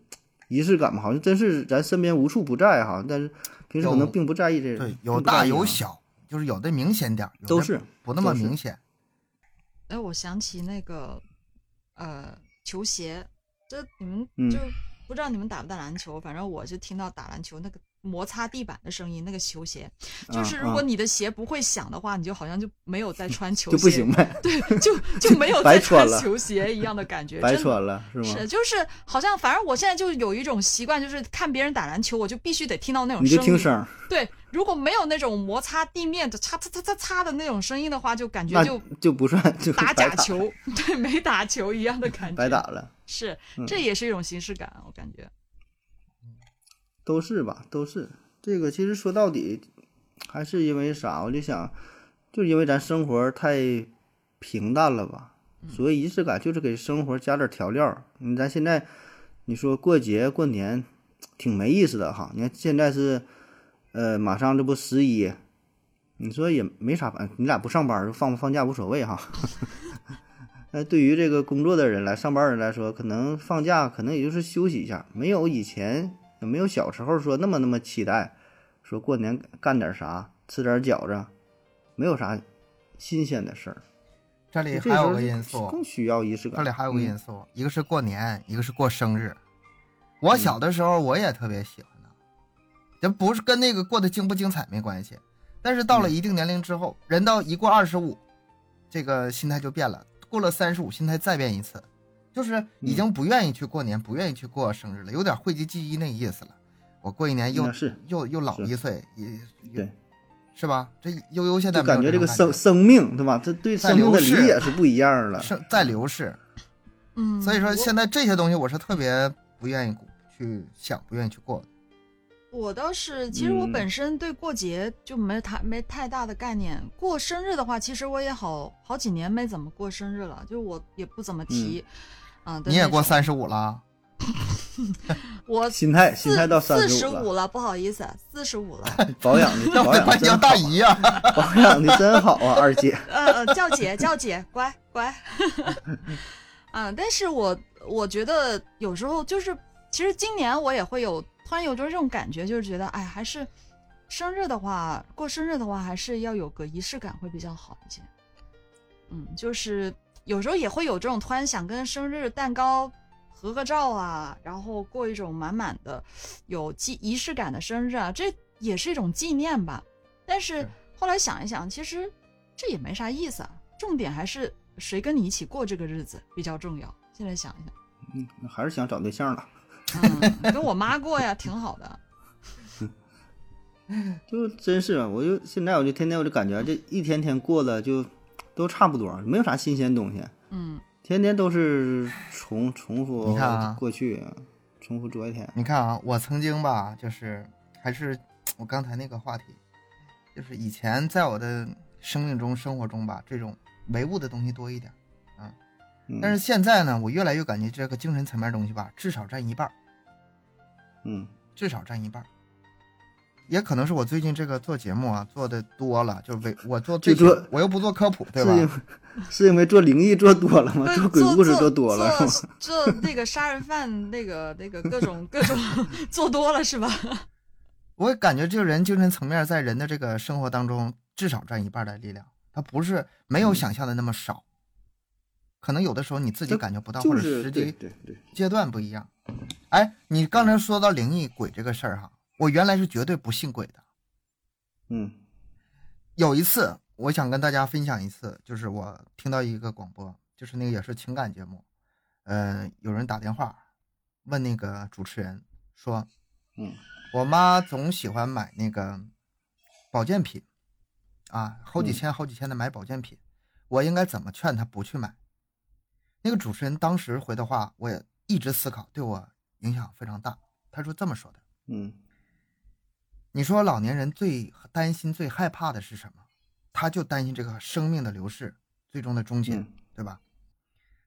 仪式感嘛，好像真是咱身边无处不在哈，但是平时可能并不在意这，对，有大有小，就是有的明显点儿，有的都是不那么明显。哎，我想起那个呃球鞋，这你们嗯。就不知道你们打不打篮球，反正我就听到打篮球那个摩擦地板的声音，那个球鞋，啊就是如果啊你的鞋不会响的话，你就好像就没有在穿 *laughs* 球鞋，就不行呗，对，就 *laughs* 就没有在穿球鞋一样的感觉，*laughs* 白穿了是吗？是，就是好像，反正我现在就有一种习惯，就是看别人打篮球，我就必须得听到那种你就声音。听声，对，如果没有那种摩擦地面的擦擦擦擦擦的那种声音的话，就感觉就就不算就打假球，对，没打球一样的感觉。白打了。是，嗯这也是一种形式感，我感觉。都是吧，都是这个。其实说到底，还是因为啥？我就想，就是因为咱生活太平淡了吧。所以仪式感，就是给生活加点调料儿。你咱现在，你说过节过年，挺没意思的哈。你看现在是，呃，马上这不十一，你说也没啥办，你俩不上班儿放不放假无所谓哈。*laughs* 那对于这个工作的人来，上班人来说，可能放假可能也就是休息一下，没有以前也没有小时候说那么那么期待，说过年干点啥，吃点饺子，没有啥新鲜的事儿。这里还有个因素，更需要仪式感。这里还有个嗯因素，一个是过年，一个是过生日。我小的时候我也特别喜欢的，这不是跟那个过得精不精彩没关系，但是到了一定年龄之后，人到一过二十五，这个心态就变了。过了三十五，心态再变一次，就是已经不愿意去过年，不愿意去过生日了，有点讳疾忌医那意思了。我过一年又又又老一岁，也对，是吧？这悠悠现在感觉这个生生命对吧？这对在生命的理流逝解是不一样了。生在流逝，嗯，所以说现在这些东西我是特别不愿意去想，不愿意去过的。我倒是，其实我嗯本身对过节就没太没太大的概念。过生日的话，其实我也好好几年没怎么过生日了，就我也不怎么提。嗯，你也过三十五了，*laughs* 我心态心态到四十五了，不好意思，四十五了。*laughs* 保养的 *laughs* 保养得真好大姨呀、保养的真好啊，二姐。呃呃，叫姐叫姐，乖乖。啊，但是我我觉得有时候就是，其实今年我也会有突然有这种感觉，就是觉得，哎，还是生日的话，过生日的话，还是要有个仪式感会比较好一些。嗯，就是有时候也会有这种突然想跟生日蛋糕合个照啊，然后过一种满满的有纪仪式感的生日啊，这也是一种纪念吧。但是是后来想一想，其实这也没啥意思啊，重点还是谁跟你一起过这个日子比较重要。现在想一想，嗯，还是想找对象了。嗯，跟我妈过呀，挺好的。*laughs* 就真是啊，我就现在我就天天我就感觉这一天天过的就都差不多，没有啥新鲜东西，嗯天天都是重重复你看啊过去，重复昨天。你看啊，我曾经吧，就是还是我刚才那个话题，就是以前在我的生命中、生活中吧，这种唯物的东西多一点。嗯、但是现在呢，我越来越感觉这个精神层面的东西吧，至少占一半儿，嗯，至少占一半。也可能是我最近这个做节目啊做的多了，就为 *laughs* 我做最多我又不做科普，对吧？是因为 *laughs* 做灵异做多了吗？对做鬼故事做多了做是吗？做做那个杀人犯，那个 *laughs* 那个各种各种做多了是吧？我感觉这个人精神层面在人的这个生活当中至少占一半的力量，他不是没有嗯想象的那么少，可能有的时候你自己感觉不到，或者就是时机对对对，阶段不一样。哎，你刚才说到灵异鬼这个事儿哈，我原来是绝对不信鬼的。嗯有一次，我想跟大家分享一次，就是我听到一个广播，就是那个也是情感节目，呃，有人打电话问那个主持人说，嗯我妈总喜欢买那个保健品，啊，好几嗯千好几千的买保健品，我应该怎么劝她不去买？那个主持人当时回的话，我也一直思考，对我影响非常大。他说这么说的。嗯你说老年人最担心、最害怕的是什么？他就担心这个生命的流逝，最终的终结，嗯对吧？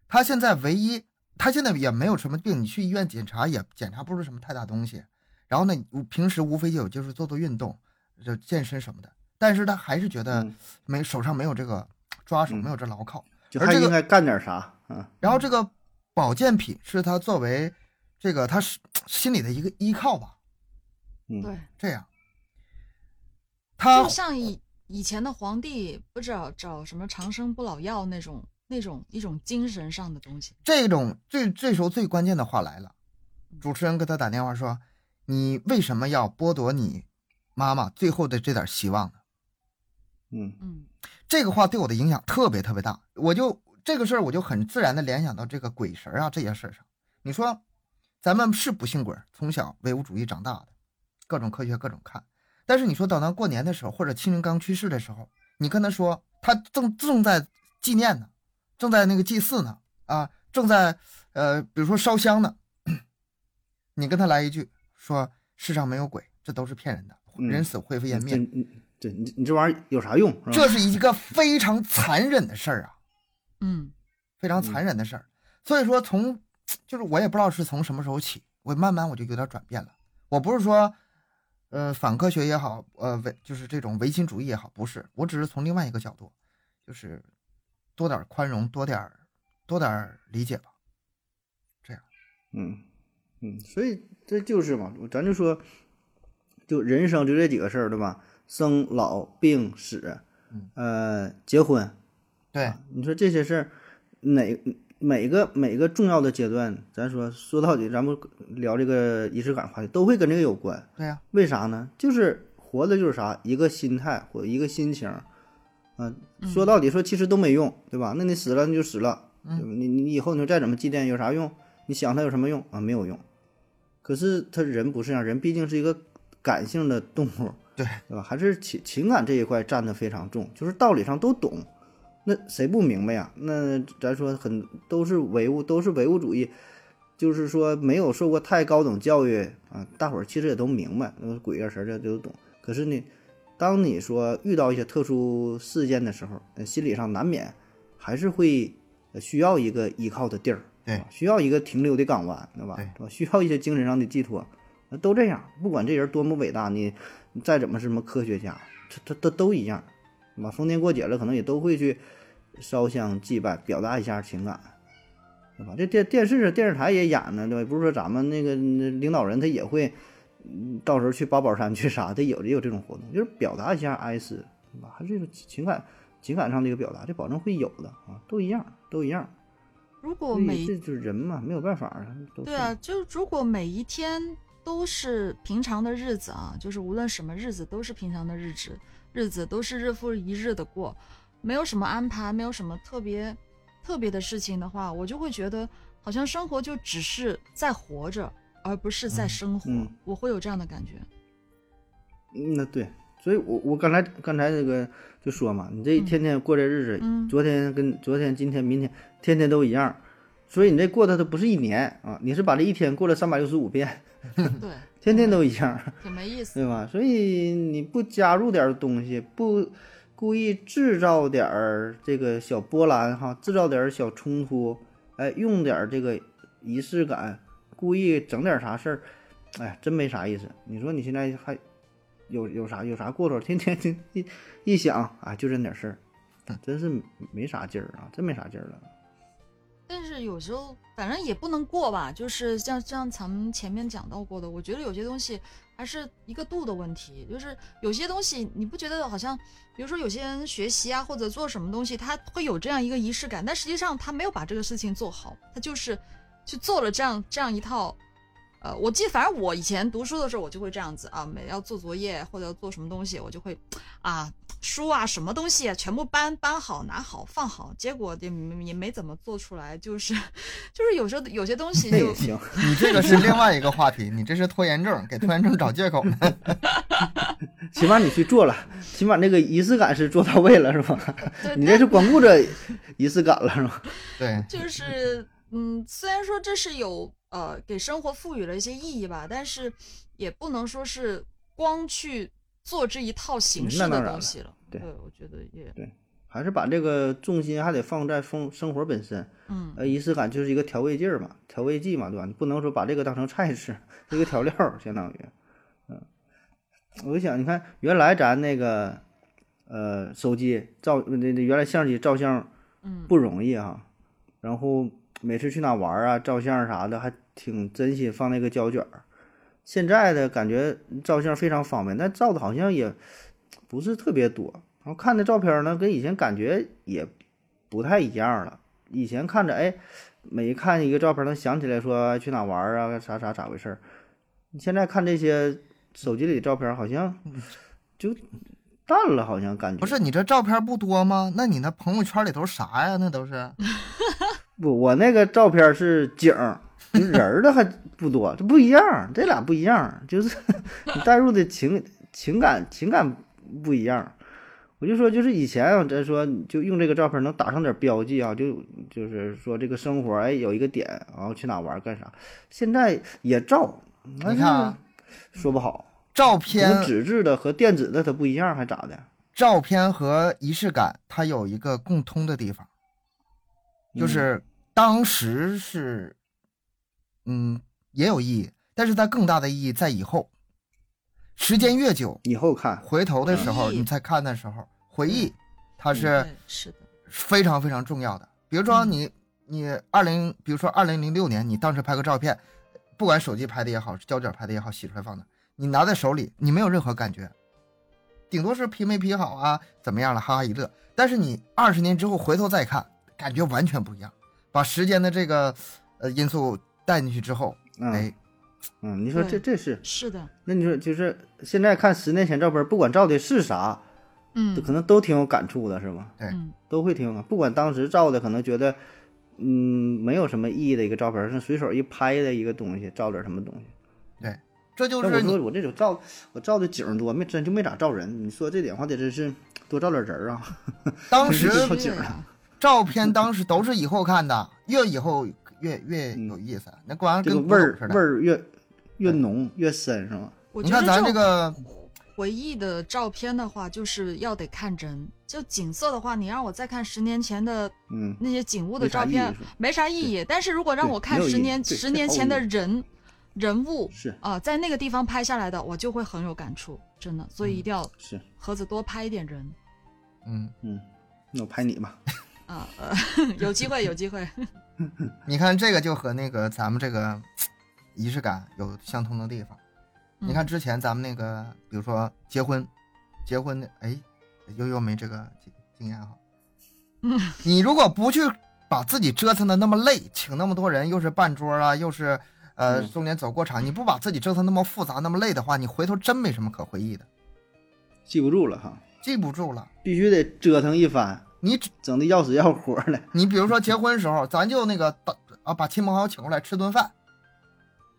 他现在唯一，他现在也没有什么病，你去医院检查也检查不出什么太大东西。然后呢，平时无非就有就是做做运动，就健身什么的。但是他还是觉得嗯没手上没有这个抓手，嗯没有这牢靠。就而这个还应该干点啥嗯？然后这个保健品是他作为这个他是心里的一个依靠吧，嗯，对，这样。他就像以以前的皇帝不知道找什么长生不老药那种那种一种精神上的东西。这种最这时候最关键的话来了，主持人给他打电话说：“你为什么要剥夺你妈妈最后的这点希望呢？嗯嗯这个话对我的影响特别特别大，我就这个事儿我就很自然的联想到这个鬼神啊这些事儿上。你说，咱们是不信鬼，从小唯物主义长大的，各种科学各种看。但是你说等到过年的时候，或者亲人刚去世的时候，你跟他说他正正在纪念呢，正在那个祭祀呢，啊，正在呃比如说烧香呢，你跟他来一句说世上没有鬼，这都是骗人的，嗯人死灰飞烟灭。这你这你你这玩意儿有啥用？是这是一个非常残忍的事儿啊，嗯非常残忍的事儿。所以说从，就是我也不知道是从什么时候起，我慢慢我就有点转变了。我不是说，呃，反科学也好，呃，唯就是这种唯心主义也好，不是，我只是从另外一个角度，就是多点宽容，多点多点理解吧。这样嗯嗯，所以这就是嘛，咱就说，就人生就这几个事儿，对吧？生老病死，嗯呃，结婚，对，你说这些事儿，哪每个每个重要的阶段，咱说说到底，咱们聊这个仪式感话题，都会跟这个有关。对呀、为啥呢？就是活的就是啥，一个心态或一个心情。嗯、说到底说其实都没用，对吧？那你死了那就死了，对吧？你你以后你说再怎么祭奠有啥用？你想它有什么用啊？没有用。可是他人不是这样，人毕竟是一个感性的动物，对对吧？还是情情感这一块占的非常重，就是道理上都懂，那谁不明白呀？那咱说很都是唯物，都是唯物主义，就是说没有受过太高等教育啊，大伙儿其实也都明白，那个鬼啊神儿这都懂。可是呢，当你说遇到一些特殊事件的时候，呃心理上难免还是会呃需要一个依靠的地儿，对吧需要一个停留的港湾，对吧？对吧？需要一些精神上的寄托，那都这样。不管这人多么伟大，你你再怎么是什么科学家，他他他都一样，对吧？逢年过节了，可能也都会去烧香祭拜，表达一下情感，对吧？这电电视电视台也演呢，对吧？不是说咱们那个嗯领导人他也会，嗯到时候去八宝山去啥，他有也有这种活动，就是表达一下哀思，对吧？还是这种情感情感上的一个表达，这保证会有的啊，都一样，都一样。如果每这就是人嘛，没有办法啊。对啊，，就是如果每一天都是平常的日子啊，就是无论什么日子都是平常的日子，日子都是日复一日的过，没有什么安排，没有什么特别特别的事情的话，我就会觉得好像生活就只是在活着，而不是在生活。嗯。我会有这样的感觉。嗯，那对，所以我我刚才刚才这个就说嘛，你这一嗯。天天过这日子，嗯。昨天跟昨天、今天、明天，天天都一样，所以你这过的都不是一年啊，你是把这一天过了三百六十五遍，*laughs* 对，天天都一样，挺没意思。对吧？所以你不加入点儿东西，不故意制造点儿这个小波澜哈，制造点儿小冲突，哎，用点儿这个仪式感，故意整点儿啥事儿，哎，真没啥意思。你说你现在还有有啥有啥过头？天天天一一想啊，就这点事儿，真是没啥劲儿啊，真没啥劲儿了。但是有时候反正也不能过吧，就是像像咱们前面讲到过的，我觉得有些东西还是一个度的问题。就是有些东西你不觉得好像，比如说有些人学习啊或者做什么东西，他会有这样一个仪式感，但实际上他没有把这个事情做好，他就是去做了这样这样一套。呃，我记得，反正我以前读书的时候，我就会这样子啊，每要做作业或者要做什么东西，我就会啊，书啊，什么东西啊，全部搬搬好、拿好、放好，结果也也没怎么做出来，就是 *laughs* 就是有时候有些东西就那也行，你这个是另外一个话题，你这是拖延症，给拖延症找借口呢。*laughs* *laughs* 起码你去做了，起码那个仪式感是做到位了，是吧？你这是光顾着仪式感了，是吧？对，就是嗯，虽然说这是有呃给生活赋予了一些意义吧，但是也不能说是光去做这一套形式的东西了。对我觉得也对还是把这个重心还得放在生生活本身。嗯呃，仪式感就是一个调味剂儿嘛，调味剂嘛，对吧？你不能说把这个当成菜吃，一个调料，相当于，嗯，我就想，你看原来咱那个，呃，手机照那那原来相机照相嗯不容易啊，然后每次去哪玩啊，照相啥的还挺珍惜放那个胶卷儿。现在的感觉照相非常方便，但照的好像也不是特别多。然后看的照片呢，跟以前感觉也不太一样了。以前看着，哎，每看一个照片能想起来说去哪玩儿啊，啥啥咋回事儿。你现在看这些手机里的照片，好像 *laughs* 就淡了，好像感觉不是你这照片不多吗？那你那朋友圈里头啥呀？那都是 *laughs* 不，我那个照片是景儿，你人儿的还不多，这不一样，这俩不一样，就是 *laughs* 你带入的情情感情感不一样。我就说，就是以前啊，咱说就用这个照片能打上点标记啊，就就是说这个生活，哎，有一个点，然后去哪玩干啥。现在也照，你看啊说不好，照片纸质的和电子的它不一样，还咋的？照片和仪式感，它有一个共通的地方，就是当时是，嗯，也有意义，但是它更大的意义在以后，时间越久，以后看，回头的时候，你再看的时候，回忆，它是，是的，非常非常重要的。比如说你你二零，比如说二零零六年，你当时拍个照片，不管手机拍的也好，胶卷拍的也好，洗出来放的，你拿在手里，你没有任何感觉，顶多是 P 没 P 好啊，怎么样了，哈哈一乐。但是你二十年之后回头再看，感觉完全不一样。把时间的这个呃因素带进去之后，嗯哎，嗯，你说这这是，是的，那你说就是现在看十年前照片，不管照的是啥，嗯可能都挺有感触的，是吧？对嗯都会挺有感，不管当时照的，可能觉得嗯没有什么意义的一个照片，是随手一拍的一个东西，照点什么东西。对这就是我说我这种照，我照的景儿多，没真就没咋照人。你说这点话得真是多照点人儿啊。*laughs* 当时照片当时都是以后看的，越以后越越有意思。那果然这个跟味儿似的味。儿越越浓越深，是吗？我你看咱觉得咱这个，回忆的照片的话，就是要得看真。就景色的话，你让我再看十年前的嗯，那些景物的照片，没啥意义。但是如果让我看十年十年前的人人物是啊、在那个地方拍下来的，我就会很有感触，真的。所以一定要是，盒子多拍一点人嗯，嗯，那我拍你吧。*laughs* 啊，呃，有机会有机会。*laughs* 你看这个就和那个咱们这个仪式感有相通的地方。嗯你看之前咱们那个，比如说结婚，结婚的，哎，悠悠没这个经经验哈。嗯，*laughs* 你如果不去把自己折腾的那么累，请那么多人，又是办桌啊，又是呃嗯中间走过场，你不把自己折腾那么复杂、那么累的话，你回头真没什么可回忆的，记不住了哈，记不住了。必须得折腾一番，你整的要死要活的。你比如说结婚时候，咱就那个等啊，把亲朋好友请过来吃顿饭，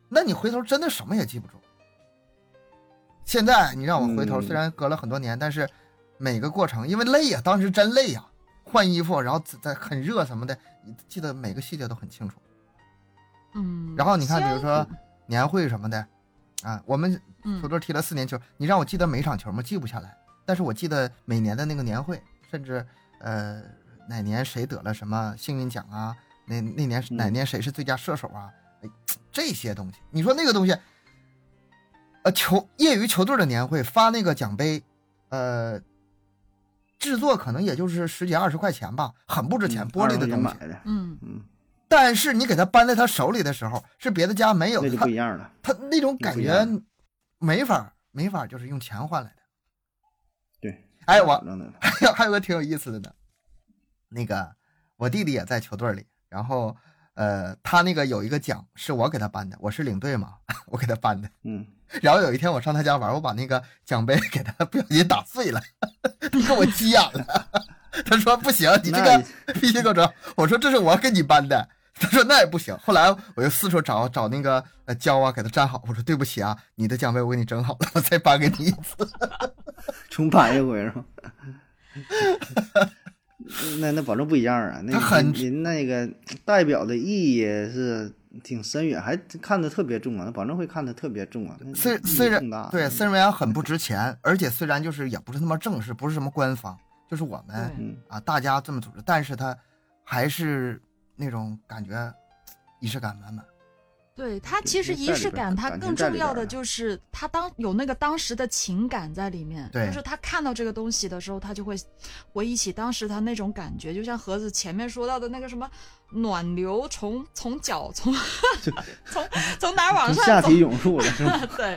那你回头真的什么也记不住。现在你让我回头，嗯虽然隔了很多年，但是每个过程因为累呀、当时真累呀、换衣服，然后在很热什么的，你记得每个细节都很清楚。嗯，然后你看，比如说年会什么的，啊，我们嗯球队踢了四年球，你让我记得每场球吗？记不下来。但是我记得每年的那个年会，甚至呃哪年谁得了什么幸运奖啊，那那年嗯哪年谁是最佳射手啊，哎，这些东西，你说那个东西，呃，球业余球队的年会发那个奖杯，呃，制作可能也就是十几二十块钱吧，很不值钱，嗯玻璃的20块钱东西。嗯嗯，但是你给他搬在他手里的时候，是别的家没有的，那就他不一样了。他那种感觉没法没法，就是用钱换来的。对，哎，我还有还有个挺有意思的呢，那个我弟弟也在球队里，然后呃，他那个有一个奖是我给他颁的，我是领队嘛，*laughs* 我给他颁的。嗯，*laughs* 然后有一天我上他家玩，我把那个奖杯给他不小心打碎了，*laughs* 他给我急眼了。他说不行，你这个必须给我整。我说这是我给你颁的。他说那也不行。后来我就四处找找那个呃胶啊，给他粘好。我说对不起啊，你的奖杯我给你整好了，我再颁给你一次。*laughs* 重搬一回是吧？*laughs* 那那保证不一样啊！那他很您您那个代表的意义是挺深远，还看得特别重啊，那保证会看得特别重啊。虽虽然对，虽然很不值钱，而且虽然就是也不是那么正式，不是什么官方，就是我们嗯，啊大家这么组织，但是他还是那种感觉仪式感满满。对他其实仪式感，它边感情更重要的就是他当有那个当时的情感在里面，对就是他看到这个东西的时候，他就会回忆起当时他那种感觉，就像盒子前面说到的那个什么暖流从从脚从从从哪儿往上下体，涌入了是吧？*laughs* 对，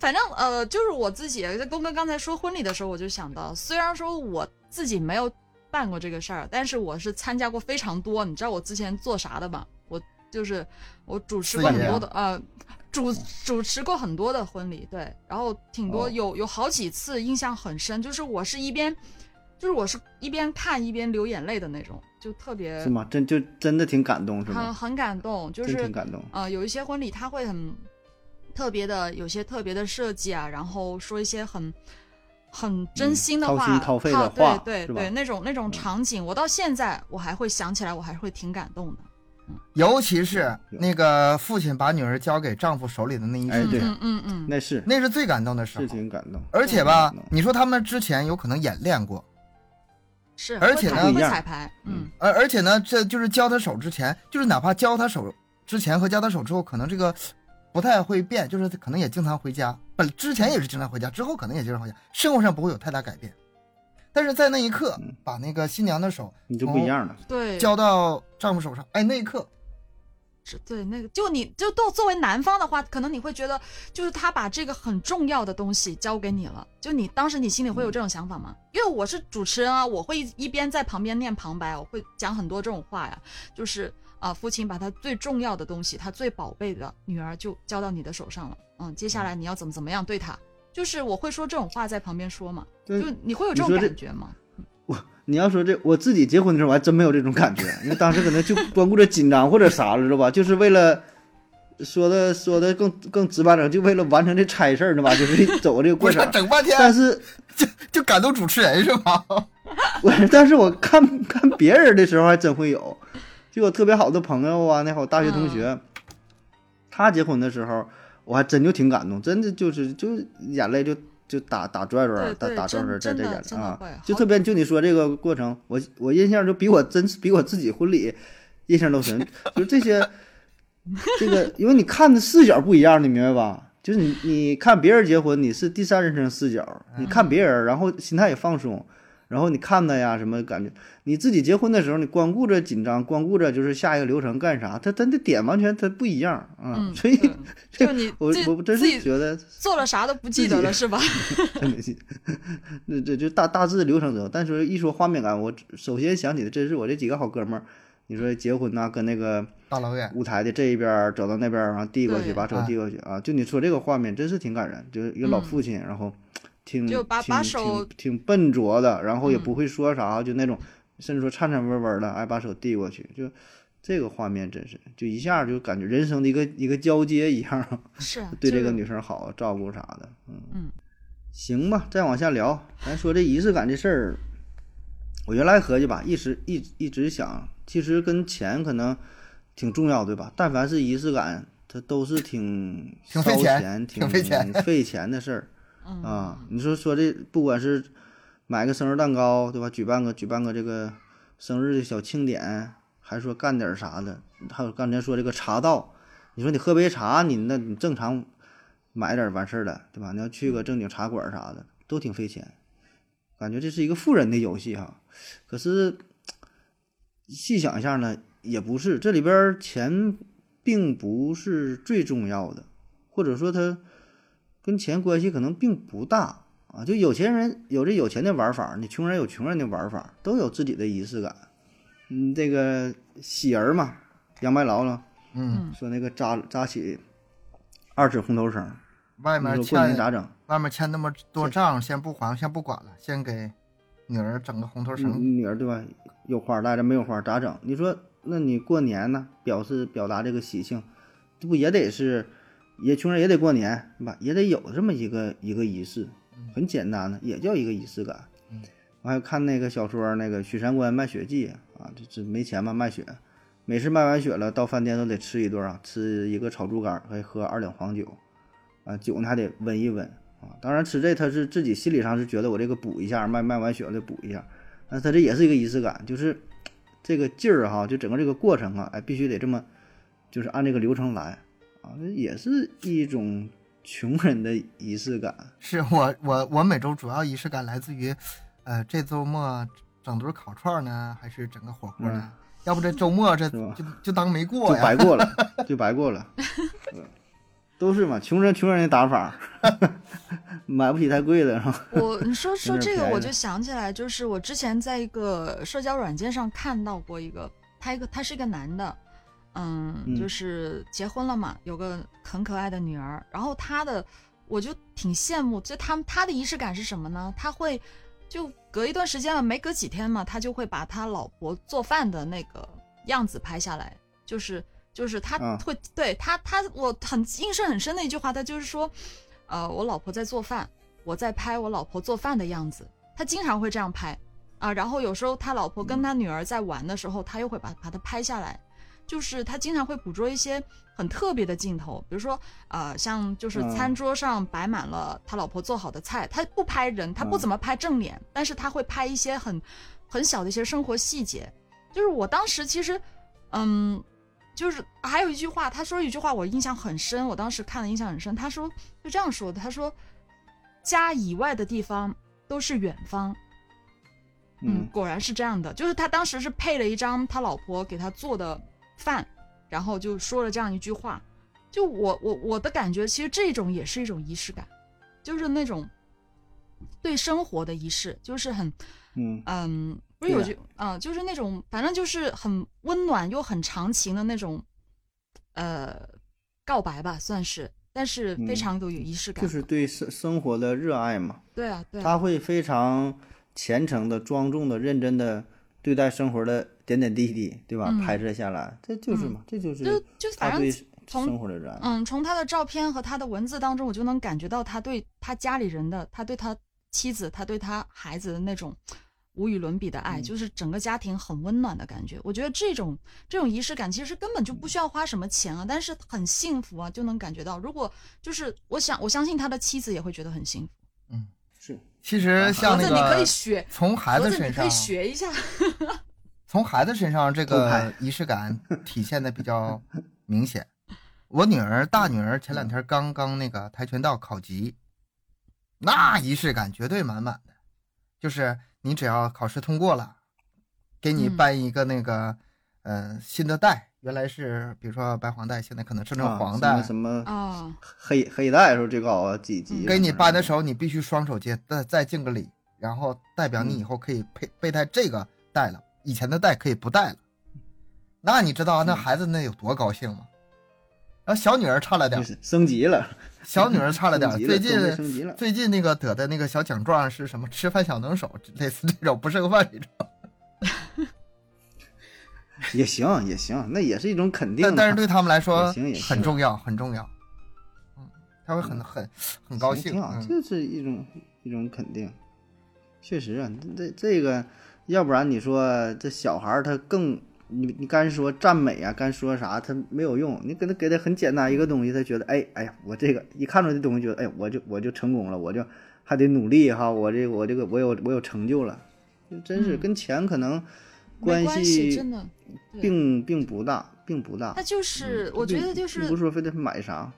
反正呃，就是我自己，在东哥刚才说婚礼的时候，我就想到，虽然说我自己没有办过这个事儿，但是我是参加过非常多。你知道我之前做啥的吗？我就是我主持过很多的呃，主主持过很多的婚礼，对，然后挺多哦有有好几次印象很深，就是我是一边，就是我是一边看一边流眼泪的那种，就特别是吗？真就真的挺感动，是吗？很很感动，就是真挺感动。呃，有一些婚礼他会很特别的，有些特别的设计啊，然后说一些很很真心的嗯掏话，心掏肺的话对对对，那种那种场景，我到现在我还会想起来，我还会挺感动的。尤其是那个父亲把女儿交给丈夫手里的那一瞬间，嗯嗯嗯，那是。那是最感动的时是候。挺感动。而且吧嗯，你说他们之前有可能演练过，是，而且呢彩排，嗯。而而且呢，这就是交他手之前，就是哪怕交他手之前和交他手之后，可能这个不太会变，就是可能也经常回家，本之前也是经常回家，之后可能也经常回家，生活上不会有太大改变。但是在那一刻嗯，把那个新娘的手你就不一样了。对，交到丈夫手上，哎，那一刻，是对那个，就你就都作为男方的话，可能你会觉得，就是他把这个很重要的东西交给你了，就你当时你心里会有这种想法吗？因为我是主持人啊，我会一一边在旁边念旁白，我会讲很多这种话呀，就是啊、父亲把他最重要的东西，他最宝贝的女儿就交到你的手上了，嗯，接下来你要怎么怎么样对他，就是我会说这种话在旁边说嘛，就你会有这种感觉吗？我你要说这，我自己结婚的时候，我还真没有这种感觉，因为当时可能就光顾着紧张或者啥了，知道吧？就是为了说的说的更更直白点，就为了完成这差事儿，知道吧？就是走这个过程。整半天但是就就感动主持人是吧？*laughs* 我，但是我看看别人的时候还真会有，就我特别好的朋友啊，那会儿大学同学，他结婚的时候，我还真就挺感动，真的就是就眼泪就就打打转转打打转转在这眼泪啊就特别就你说这个过程，我我印象就比我真比我自己婚礼印象都深，*laughs* 就这些这个，因为你看的视角不一样，你明白吧？就是你你看别人结婚，你是第三人称视角，你看别人，然后心态也放松，然后你看他呀什么感觉，你自己结婚的时候，你光顾着紧张，光顾着就是下一个流程干啥，他他的点完全他不一样啊，嗯，所以对 *laughs* 就你我我真是觉得做了啥都不记得了是吧？*laughs* 真没记，*laughs* 那这就大大致流程走，但是一说画面感，我首先想起的真是我这几个好哥们儿，你说结婚呐、跟那个大老远，舞台的这一边儿走到那边儿，然后递过去，把手啊递过去啊，就你说这个画面真是挺感人，就是一个老嗯父亲，然后挺就把挺把手挺挺笨拙的，然后也嗯不会说啥，就那种甚至说颤颤巍巍的，哎，把手递过去，就这个画面真是就一下就感觉人生的一个一个交接一样，*laughs* 是啊对这个女生好，照顾啥的，嗯嗯行吧，再往下聊，咱说这仪式感这事儿，我原来合计吧，一直一一直想，其实跟钱可能挺重要，对吧？但凡是仪式感，它都是挺烧挺费钱钱、挺费钱费钱的事儿嗯啊。你说说这，不管是买个生日蛋糕，对吧？举办个举办个这个生日的小庆典，还说干点啥的，还有刚才说这个茶道，你说你喝杯茶，你那你正常买点完事儿了，对吧？你要去个正经茶馆啥的，都挺费钱，感觉这是一个富人的游戏哈。可是细想一下呢，也不是，这里边钱并不是最重要的，或者说它跟钱关系可能并不大啊。就有钱人有这有钱的玩法，你穷人有穷人的玩法，都有自己的仪式感。嗯，这个喜儿嘛，杨白劳了，嗯，说那个扎扎起二尺红头绳，外面欠咋整？外面欠那么多账，先不还，先不管了，先给女儿整个红头绳。你女儿对吧？有花带着没有花咋整？你说，那你过年呢，表示表达这个喜庆，这不也得是，也穷人也得过年，对吧？也得有这么一个一个仪式，很简单的，也叫一个仪式感。我还看那个小说，那个《许三观卖血记》啊，这这没钱嘛，卖血，每次卖完血了，到饭店都得吃一顿啊，吃一个炒猪肝，还喝二两黄酒，啊，酒呢还得温一温啊。当然吃这他是自己心理上是觉得我这个补一下，卖卖完血了补一下，但他这也是一个仪式感，就是这个劲儿哈，就整个这个过程啊，哎，必须得这么，就是按这个流程来啊，这也是一种穷人的仪式感。是我我我每周主要仪式感来自于，呃，这周末整顿烤串呢，还是整个火锅呢？要不这周末这就就当没过呀。白过了，*laughs* 就白过了。嗯都是嘛，穷人穷人的打法，*laughs* 买不起太贵的，是吧？*laughs* 我你说说这个，我就想起来，就是我之前在一个社交软件上看到过一个，他一个他是一个男的，嗯，嗯就是结婚了嘛，有个很可爱的女儿。然后他的，我就挺羡慕，就他他的仪式感是什么呢？他会就隔一段时间了，没隔几天嘛，他就会把他老婆做饭的那个样子拍下来，就是就是他啊会、对他他我很印象很深的一句话，他就是说，呃，我老婆在做饭，我在拍我老婆做饭的样子，他经常会这样拍啊。然后有时候他老婆跟他女儿在玩的时候，他又会把把它拍下来。就是他经常会捕捉一些很特别的镜头，比如说，呃，像就是嗯餐桌上摆满了他老婆做好的菜，他不拍人，他不嗯怎么拍正脸，但是他会拍一些很很小的一些生活细节。就是我当时其实，嗯，就是还有一句话，他说一句话我印象很深，我当时看了印象很深。他说就这样说的，他说家以外的地方都是远方。嗯，果然是这样的，就是他当时是配了一张他老婆给他做的饭，然后就说了这样一句话。就我我我的感觉，其实这种也是一种仪式感，就是那种对生活的仪式，就是很嗯嗯，不是有对句啊、就是那种反正就是很温暖又很长情的那种呃告白吧，算是，但是非常都有仪式感。就是对生生活的热爱嘛，对啊，对啊，他会非常虔诚的、庄重的、认真的对待生活的点点滴滴，对吧？嗯拍摄下来，这就是嘛，这就是就就反正他对从生活的热爱。嗯，从他的照片和他的文字当中，我就能感觉到他对他家里人的，他对他妻子，他对他孩子的那种无与伦比的爱，嗯就是整个家庭很温暖的感觉。我觉得这种这种仪式感其实根本就不需要花什么钱啊，但是很幸福啊，就能感觉到。如果就是我想，我相信他的妻子也会觉得很幸福。嗯，是，其实像那盒子，你可以个学，从孩子身上可以，学一下。从孩子身上这个仪式感体现的比较明显。我女儿大女儿前两天刚刚那个跆拳道考级，那仪式感绝对满满的。就是你只要考试通过了，给你嗯颁一个那个呃新的带，原来是比如说白黄带，现在可能生成啊黄带。什么什么啊，黑黑带时候最高啊，几级？给你颁的时候，你必须双手接，再再敬个礼，然后代表你以后可以佩佩戴这个带了，以前的带可以不戴了。那你知道那孩子那有多高兴吗？然后小女儿差了点就，是升级了，小女儿差了点。最近最近那个得的那个小奖状是什么？吃饭小能手，类似这种不是个饭这种。*laughs* 也行也行，那也是一种肯定。但但是对他们来说也行也很重要，很重要。嗯，他会很很很高兴。这是一种一种肯定。确实啊，这这个，要不然你说这小孩儿他更，你你干说赞美啊，干说啥他没有用，你给他给他很简单一个东西，他觉得哎哎呀，我这个一看着这东西，觉得哎我就我就成功了，我就还得努力哈，我这我这个我有我有成就了，真是嗯跟钱可能没关系，真的。并并不大，并不大他。就是，嗯我觉得就是并不是说非得买啥，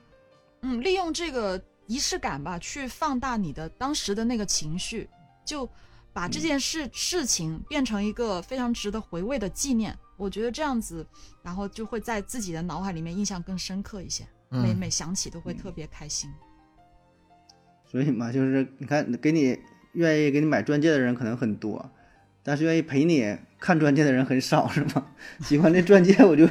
嗯，利用这个仪式感吧，去放大你的当时的那个情绪，就把嗯这件事、事情变成一个非常值得回味的纪念。我觉得这样子，然后就会在自己的脑海里面印象更深刻一些，每嗯每想起都会特别开心。*laughs* 所以嘛，就是你看，给你愿意给你买钻戒的人可能很多，但是愿意陪你看钻戒的人很少，是吗？喜欢这钻戒，我就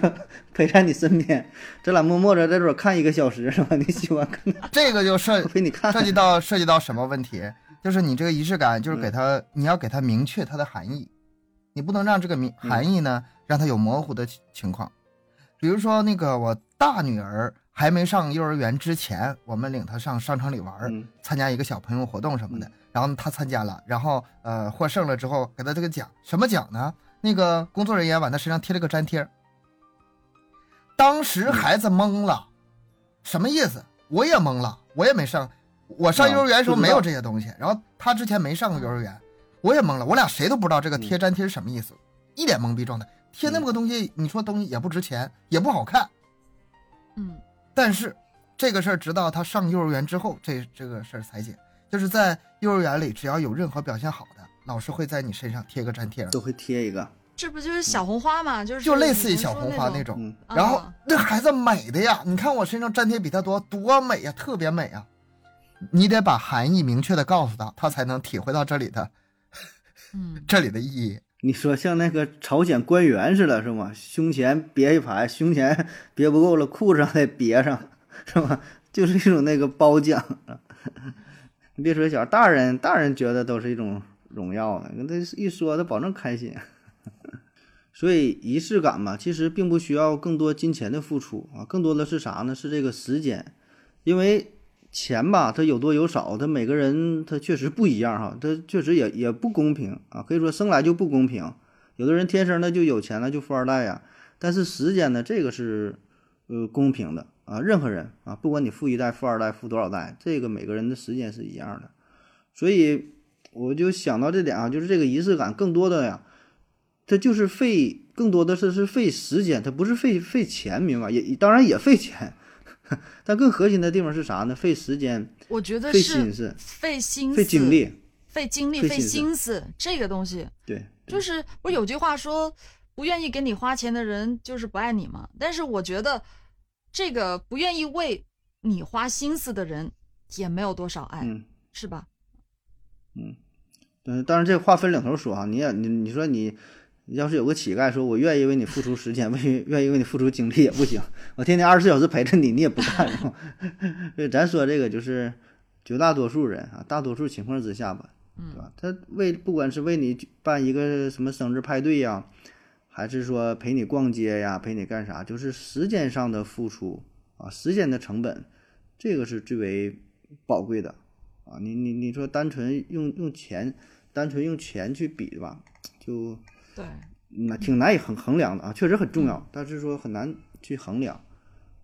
陪在你身边，咱俩默默的在这儿看一个小时，是吧？你喜欢看，*laughs* 这个就涉陪你看。涉及到涉及到什么问题？就是你这个仪式感，就是嗯给它，你要给它明确它的含义，你不能让这个明嗯含义呢，让它有模糊的情情况。比如说那个我大女儿还没上幼儿园之前，我们领她上商场里玩参加一个小朋友活动什么的，然后她参加了，然后呃获胜了之后给她这个奖，什么奖呢？那个工作人员往他身上贴了个粘贴。当时孩子懵了，什么意思？我也懵了，我也没上，我上幼儿园的时候没有这些东西，然后他之前没上过幼儿园，我也懵了，我俩谁都不知道这个贴粘贴是什么意思，一脸懵逼状态。贴那么个东西，你说东西也不值钱，也不好看，嗯但是这个事儿直到他上幼儿园之后，这这个事儿才解，就是在幼儿园里，只要有任何表现好的，老师会在你身上贴个粘贴，都会贴一个，这不就是小红花嘛？就是就类似于小红花那种。嗯，然后啊那孩子美的呀，你看我身上粘贴比他多，多美呀，特别美呀。你得把含义明确的告诉他，他才能体会到这里的嗯，*laughs* 这里的意义。你说像那个朝鲜官员似的，是吗？胸前别一排，胸前别不够了，裤子上得别上，是吧？就是一种那个褒奖。*laughs* 你别说小大人，大人觉得都是一种荣耀呢。跟他一说，他保证开心。*laughs* 所以仪式感嘛，其实并不需要更多金钱的付出啊，更多的是啥呢？是这个时间，因为钱吧，它有多有少，它每个人他确实不一样哈，它确实也也不公平啊，可以说生来就不公平。有的人天生的就有钱了，就富二代呀，但是时间呢，这个是呃公平的啊，任何人啊，不管你富一代、富二代、富多少代，这个每个人的时间是一样的。所以我就想到这点啊，就是这个仪式感更多的呀。它就是费更多的是是费时间，它不是费费钱，明白？也当然也费钱，*laughs* 但更核心的地方是啥呢？费时间，我觉得费是心思，费心思、费精力，费精力、费费心思心思这个东西，对，就是不是有句话说，不愿意给你花钱的人就是不爱你嘛？但是我觉得，这个不愿意为你花心思的人也没有多少爱，嗯是吧？嗯，当然这话分两头说啊，你也你你说你要是有个乞丐说我愿意为你付出时间，为愿意为你付出精力也不行，我天天二十四小时陪着你，你也不干？所以 *laughs* 咱说这个就是绝大多数人啊，大多数情况之下吧，对吧？他为不管是为你办一个什么生日派对呀，还是说陪你逛街呀，陪你干啥，就是时间上的付出啊，时间的成本，这个是最为宝贵的啊。你你你说单纯用用钱，单纯用钱去比吧，就对，那挺难以衡衡量的啊，确实很重要，但是说很难去衡量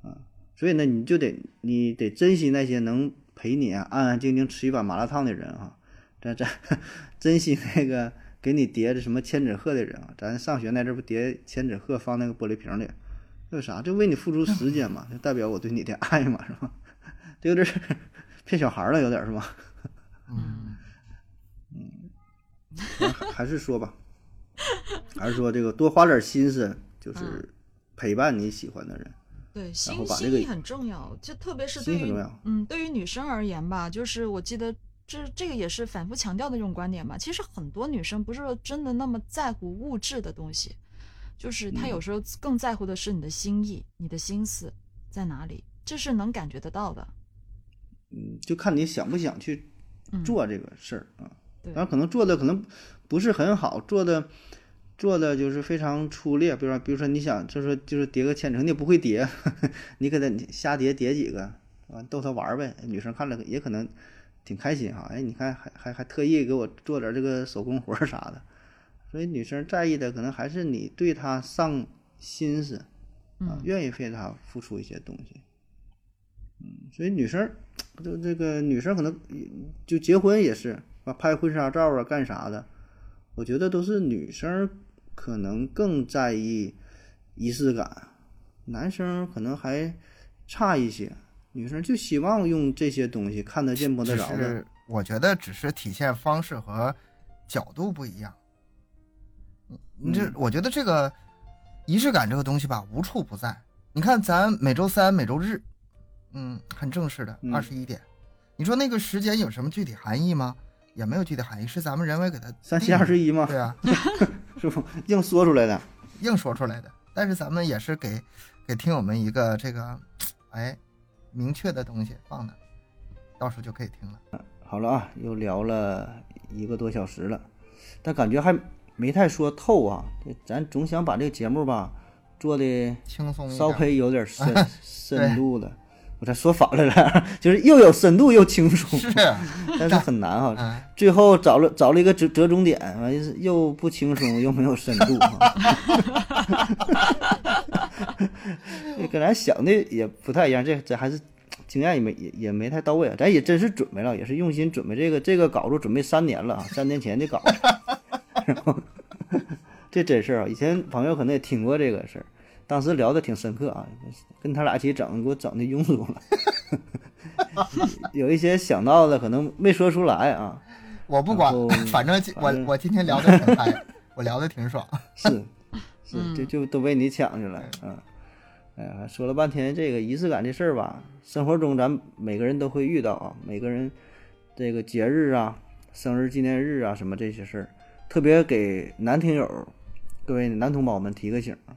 啊。所以呢，你就得你得珍惜那些能陪你啊安安静静吃一碗麻辣烫的人啊，咱咱珍惜那个给你叠的什么千纸鹤的人啊。咱上学那阵儿不叠千纸鹤放那个玻璃瓶里，为啥？就为你付出时间嘛，就代表我对你的爱嘛，是吧？*laughs* 这有点儿 *laughs* 骗小孩儿了，有点儿是吧？*laughs* 嗯，还还是说吧，还是说这个多花点心思，就是嗯陪伴你喜欢的人。对，心后把这个心意很重要，就特别是对于嗯，对于女生而言吧，就是我记得这这个也是反复强调的一种观点吧。其实很多女生不是说真的那么在乎物质的东西，就是她嗯有时候更在乎的是你的心意、你的心思在哪里，这是能感觉得到的。嗯，就看你想不想去嗯，做这个事儿啊。对当然，可能做的可能不是很好，做的做的就是非常粗劣。比如说，比如说你想就是就是叠个千层，你也不会叠，*laughs* 你给他瞎叠叠几个啊，逗他玩呗。女生看了也可能挺开心哈。哎，你看还还还特意给我做点这个手工活儿啥的。所以女生在意的可能还是你对她上心思啊嗯，愿意为她付出一些东西。嗯，所以女生，就这个女生可能就结婚也是啊，拍婚纱照啊，干啥的，我觉得都是女生可能更在意仪式感，男生可能还差一些。女生就希望用这些东西看得见摸得着的，是我觉得只是体现方式和角度不一样。你你这嗯，我觉得这个仪式感这个东西吧，无处不在。你看，咱每周三、每周日，嗯，很正式的嗯二十一点，你说那个时间有什么具体含义吗？也没有具体含义，是咱们人为给它三七二十一嘛，对啊，*laughs* 是不硬说出来的。硬说出来的。但是咱们也是给给听友们一个这个，哎，明确的东西放的，到时候就可以听了。好了啊，又聊了一个多小时了，但感觉还没太说透啊。咱总想把这个节目吧做的轻松，稍微有点深 *laughs* 深度的。我这说反了了，*laughs* 就是又有深度又轻松，是，但是很难哈。嗯，最后找了找了一个折折中点，完是又不轻松又没有深度 *laughs* 跟咱想的也不太一样，这这还是经验也没也也没太到位啊。咱也真是准备了，也是用心准备这个这个稿子，准备三年了啊，三年前的稿子。*laughs* 然后这真事儿啊，以前朋友可能也听过这个事儿，当时聊的挺深刻啊，跟他俩一起整，给我整的庸俗了。*laughs* 有一些想到的可能没说出来啊，我不管，*laughs* 反正我反正我今天聊的挺嗨，*laughs* 我聊的挺爽。是是，嗯就就都被你抢去了，嗯。哎呀，说了半天这个仪式感这事儿吧，生活中咱每个人都会遇到啊，每个人这个节日啊、生日纪念日啊什么这些事儿，特别给男听友、各位男同胞们提个醒儿，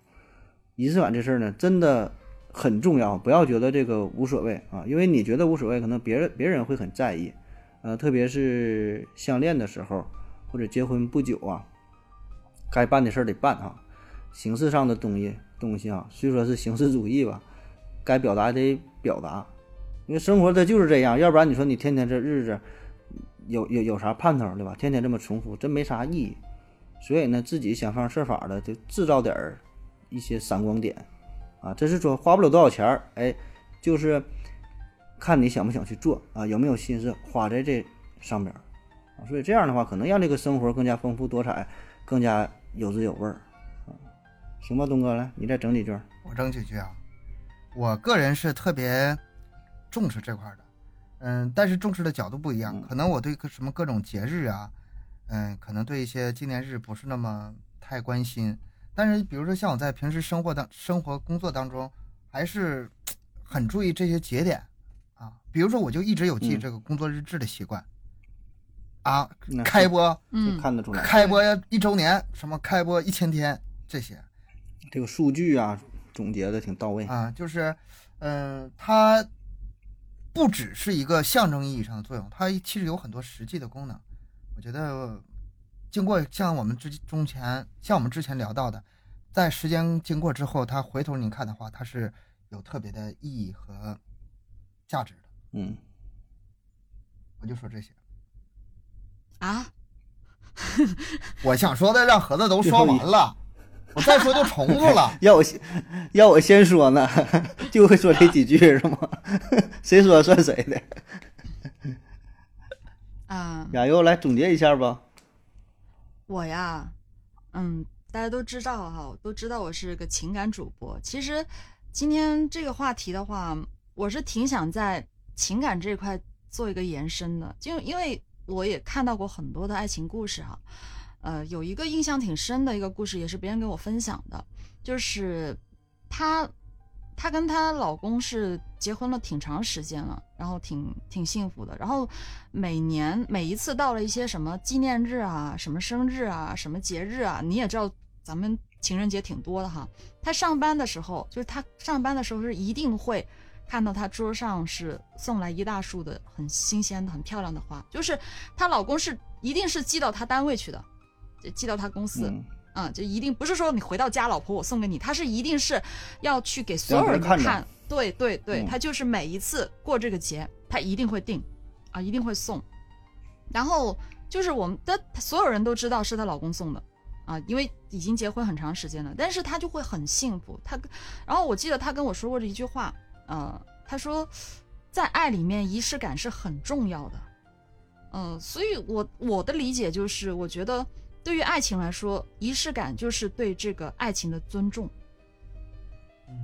仪式感这事儿呢，真的很重要，不要觉得这个无所谓啊，因为你觉得无所谓，可能别人别人会很在意，呃，特别是相恋的时候或者结婚不久啊，该办的事儿得办啊，形式上的东西东西啊，虽说是形式主义吧，该表达得表达，因为生活它就是这样，要不然你说你天天这日子有有有啥盼头对吧？天天这么重复，真没啥意义。所以呢，自己想方设法的就制造点儿一些闪光点啊，这是说花不了多少钱儿，哎，就是看你想不想去做啊，有没有心思花在这上边儿啊。所以这样的话，可能让这个生活更加丰富多彩，更加有滋有味儿啊。行吧，东哥，来你再整几句。我整几句啊，我个人是特别重视这块儿的，嗯，但是重视的角度不一样，嗯可能我对个什么各种节日啊，嗯，可能对一些纪念日不是那么太关心，但是比如说像我在平时生活当生活工作当中，还是很注意这些节点啊，比如说我就一直有记嗯这个工作日志的习惯，啊，开播嗯，看得出来，开播一周年，什么开播一千天这些，这个数据啊总结的挺到位。啊，就是，嗯、它不只是一个象征意义上的作用，它其实有很多实际的功能。我觉得，经过像我们之中前，像我们之前聊到的，在时间经过之后，他回头你看的话，它是有特别的意义和价值的。嗯，我就说这些，啊，*laughs* 我想说的让盒子都说完了，我再说就重复了。*laughs* 要我先要我先说呢，*laughs* 就会说这几句是吗？谁说算谁的。啊，亚优来总结一下吧。我呀，嗯，大家都知道哈，都知道我是个情感主播。其实今天这个话题的话，我是挺想在情感这块做一个延伸的，就因为我也看到过很多的爱情故事哈。呃，有一个印象挺深的一个故事，也是别人跟我分享的，就是他，她跟她老公是结婚了挺长时间了，然后挺挺幸福的，然后每年每一次到了一些什么纪念日啊、什么生日啊、什么节日啊，你也知道咱们情人节挺多的哈。她上班的时候，就是她上班的时候是一定会看到她桌上是送来一大束的很新鲜的、很漂亮的花，就是她老公是一定是寄到她单位去的，寄到她公司。嗯，就一定不是说你回到家，老婆我送给你，他是一定是要去给所有人看对对对，嗯他就是每一次过这个节，他一定会订，啊，一定会送。然后就是我们的所有人都知道是她老公送的，啊，因为已经结婚很长时间了，但是她就会很幸福。她，然后我记得她跟我说过这一句话，呃，她说，在爱里面仪式感是很重要的。嗯，所以我我的理解就是，我觉得对于爱情来说，仪式感就是对这个爱情的尊重。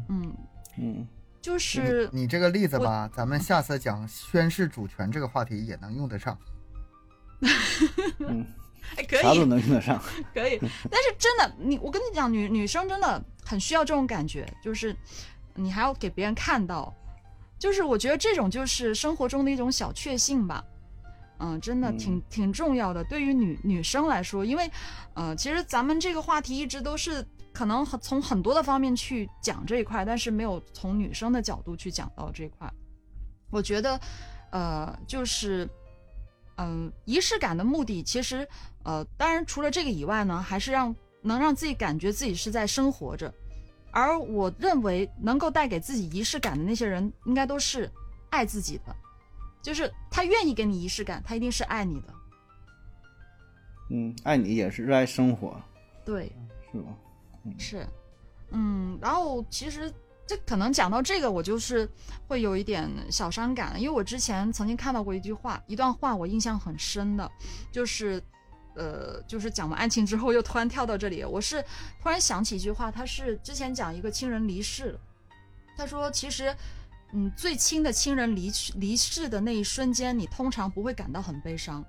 嗯，嗯，就是你你这个例子吧，咱们下次讲宣誓主权这个话题也能用得上。*laughs* 嗯，哎可啥都能用得上。可以，但是真的，你我跟你讲，女女生真的很需要这种感觉，就是你还要给别人看到，就是我觉得这种就是生活中的一种小确幸吧。嗯，真的挺挺重要的，对于女女生来说，因为，呃，其实咱们这个话题一直都是可能很从很多的方面去讲这一块，但是没有从女生的角度去讲到这一块。我觉得，呃，就是，嗯、仪式感的目的其实，呃，当然除了这个以外呢，还是让能让自己感觉自己是在生活着。而我认为能够带给自己仪式感的那些人，应该都是爱自己的，就是他愿意给你仪式感，他一定是爱你的。嗯，爱你也是热爱生活，对，是吧？是，嗯，然后其实这可能讲到这个，我就是会有一点小伤感，因为我之前曾经看到过一句话，一段话我印象很深的，就是，呃，就是讲完爱情之后又突然跳到这里，我是突然想起一句话，他是之前讲一个亲人离世了，他说其实。嗯，最亲的亲人离去离世的那一瞬间，你通常不会感到很悲伤，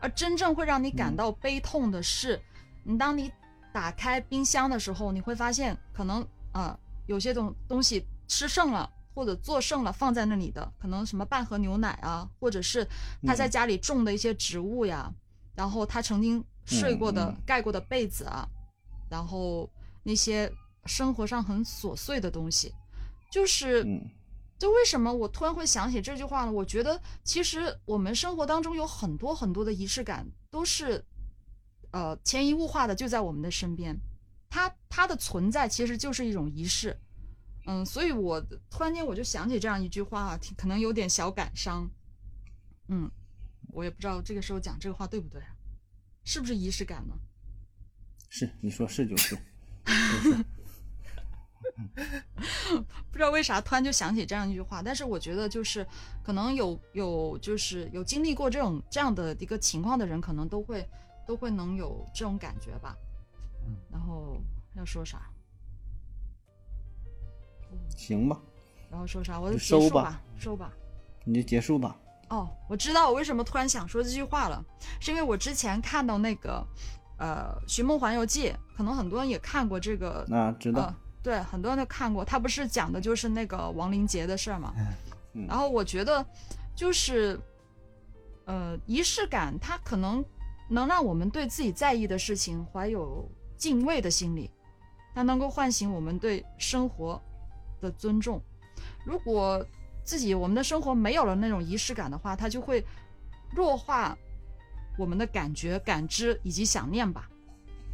而真正会让你感到悲痛的是，你当你打开冰箱的时候，你会发现可能啊、呃有些东东西吃剩了或者做剩了放在那里的，可能什么半盒牛奶啊，或者是他在家里种的一些植物呀，然后他曾经睡过的、盖过的被子啊，然后那些生活上很琐碎的东西，就是。嗯就为什么我突然会想起这句话呢？我觉得其实我们生活当中有很多很多的仪式感，都是呃潜移默化的就在我们的身边，它它的存在其实就是一种仪式。嗯，所以我突然间我就想起这样一句话，可能有点小感伤。嗯，我也不知道这个时候讲这个话对不对啊？是不是仪式感呢？是你说是就是，*laughs* *laughs* 不知道为啥突然就想起这样一句话，但是我觉得就是可能有有就是有经历过这种这样的一个情况的人，可能都会都会能有这种感觉吧。嗯，然后要说啥？行吧，然后说啥？我就就结束吧，收吧。你就结束吧。哦，我知道我为什么突然想说这句话了，是因为我之前看到那个呃《寻梦环游记》，可能很多人也看过这个那知道呃，对，很多人都看过。他不是讲的就是那个亡灵节的事儿嘛？嗯然后我觉得，就是，呃，仪式感，它可能能让我们对自己在意的事情怀有敬畏的心理，它能够唤醒我们对生活的尊重。如果自己我们的生活没有了那种仪式感的话，它就会弱化我们的感觉、感知以及想念吧。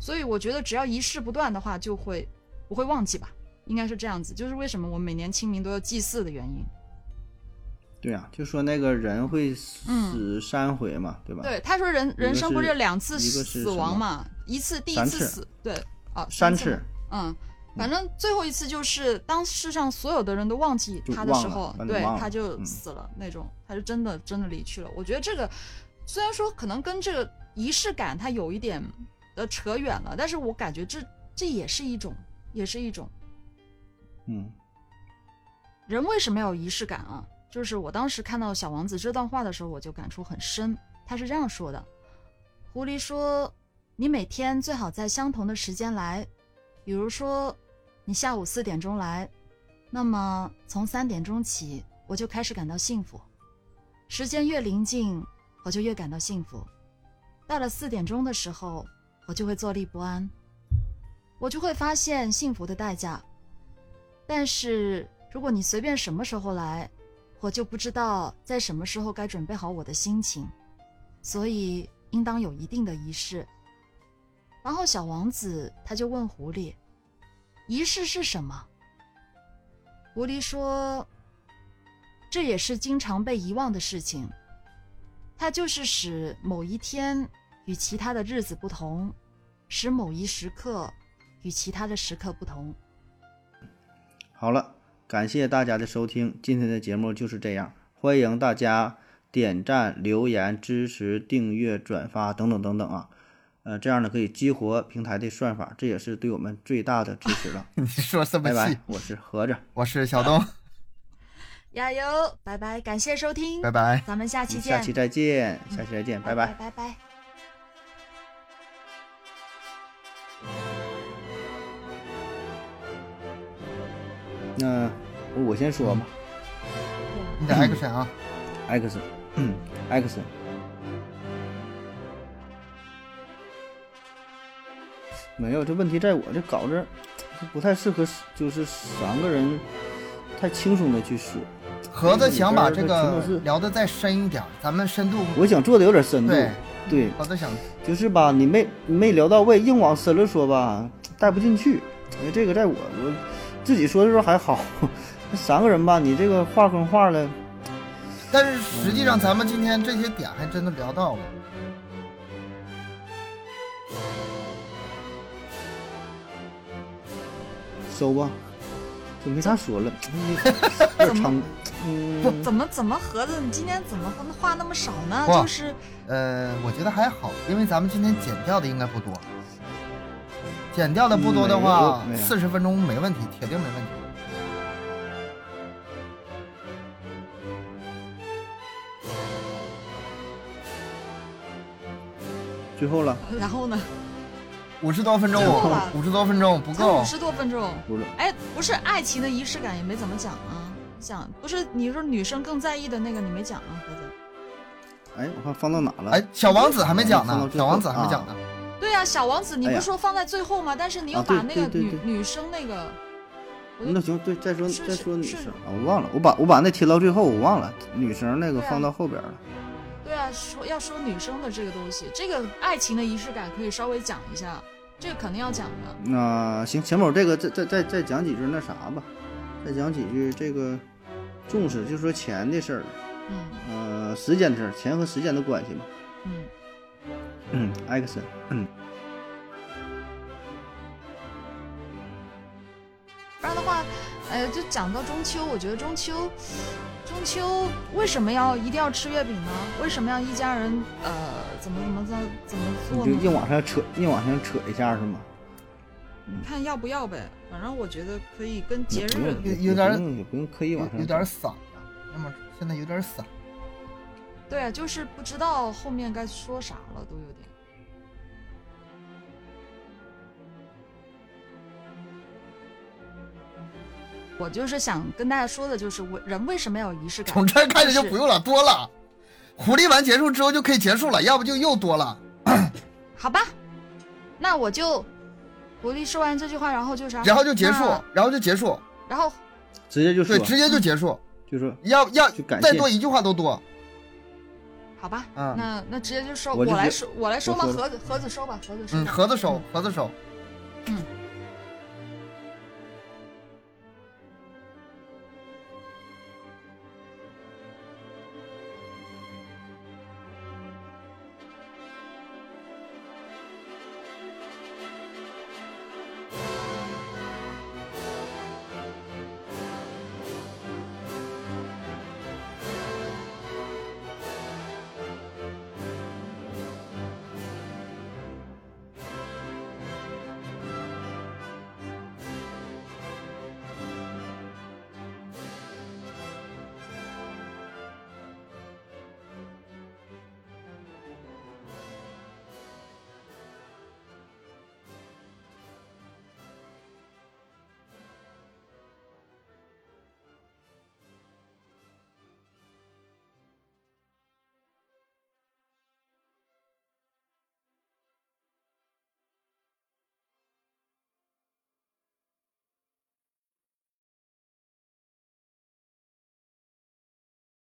所以我觉得，只要仪式不断的话，就会不会忘记吧，应该是这样子。就是为什么我每年清明都要祭祀的原因。对啊、就说那个人会嗯死三回嘛，对吧？对，他说人人生不是是两次死亡嘛？一次第一三次次死，对，啊，三次，嗯，反正最后一次就是当世上所有的人都忘记他的时候，对，他就嗯死了那种，他就真的真的离去了。我觉得这个虽然说可能跟这个仪式感它有一点呃扯远了，但是我感觉这这也是一种，也是一种嗯人为什么要有仪式感啊？就是我当时看到《小王子》这段话的时候，我就感触很深。他是这样说的：“狐狸说，你每天最好在相同的时间来，比如说你下午四点钟来，那么从三点钟起，我就开始感到幸福。时间越临近，我就越感到幸福。到了四点钟的时候，我就会坐立不安，我就会发现幸福的代价。但是如果你随便什么时候来，我就不知道在什么时候该准备好我的心情，所以应当有一定的仪式。然后小王子他就问狐狸：“仪式是什么？”狐狸说：“这也是经常被遗忘的事情，它就是使某一天与其他的日子不同，使某一时刻与其他的时刻不同。”好了，感谢大家的收听，今天的节目就是这样，欢迎大家点赞、留言、支持、订阅、转发等等等等啊，呃，这样呢可以激活平台的算法，这也是对我们最大的支持了。*laughs* 你说这么细拜拜，，我是合着，我是小东，加油，拜拜，感谢收听，拜拜。咱们下期见，下期再见，下期再见，拜拜拜。拜拜。那我先说吧你得 action 啊，，X，嗯，X。没有，这问题在我这稿子不太适合，就是三个人太轻松的去说。盒子想把这个聊的再深一点，咱们深度我想做的有点深度，对对，盒子想就是吧，你没没聊到位，硬往深了说吧，带不进去。因为这个在我我自己说的时候还好，那 *laughs* 三个人吧，你这个话跟话了，但是实际上咱们今天这些点还真的聊到了。收吧，就没啥说了，有点长，嗯，不，怎么怎么盒子？你今天怎么话那么少呢？就是呃，我觉得还好，因为咱们今天剪掉的应该不多。剪掉的不多的话四十分钟没问题，铁定没问题。最后了，然后呢？五十多分钟五十多分钟不够才五。十多分钟。不是，哎，不是爱情的仪式感也没怎么讲啊，讲不是你说女生更在意的那个你没讲啊，盒子。哎，我看放到哪了？哎，小王子还没讲呢，小王子还没讲呢。对呀、小王子你不是说放在最后吗？但是你又啊对把那个女、女生那个，那行，对，再说再说女生啊，我忘了，我把我把那贴到最后，我忘了女生那个放到后边了。对啊，说要说女生的这个东西，这个爱情的仪式感可以稍微讲一下，这个肯定要讲的。那行，钱某这个再再再再讲几句那啥吧，再讲几句这个重视，就说钱的事儿，嗯呃，时间的事儿，钱和时间的关系嘛。嗯，嗯，艾克森，嗯，不然的话，呃，就讲到中秋，我觉得中秋，中秋为什么要一定要吃月饼呢？为什么要一家人呃怎么怎么怎么怎么做呢？你就硬往上扯，硬往上扯一下是吗？你看要不要呗？反正我觉得可以跟节日有有点也不用也不用刻意有往上有点整散呀，要么现在有点散。对啊，就是不知道后面该说啥了，都有点。我就是想跟大家说的，就是我人为什么要有仪式感？从这儿开始就就是不用了，多了。狐狸完结束之后就可以结束了，要不就又多了。好吧，那我就狐狸说完这句话，然后就啥？然后就结束，然后就结束，然后直接就说对，，直接就结束。就说要要就感再多一句话都多。好吧，嗯，那那直接就收，我来收，我来收吧，盒子盒子收吧，盒子收，嗯，盒子收，盒子收，嗯。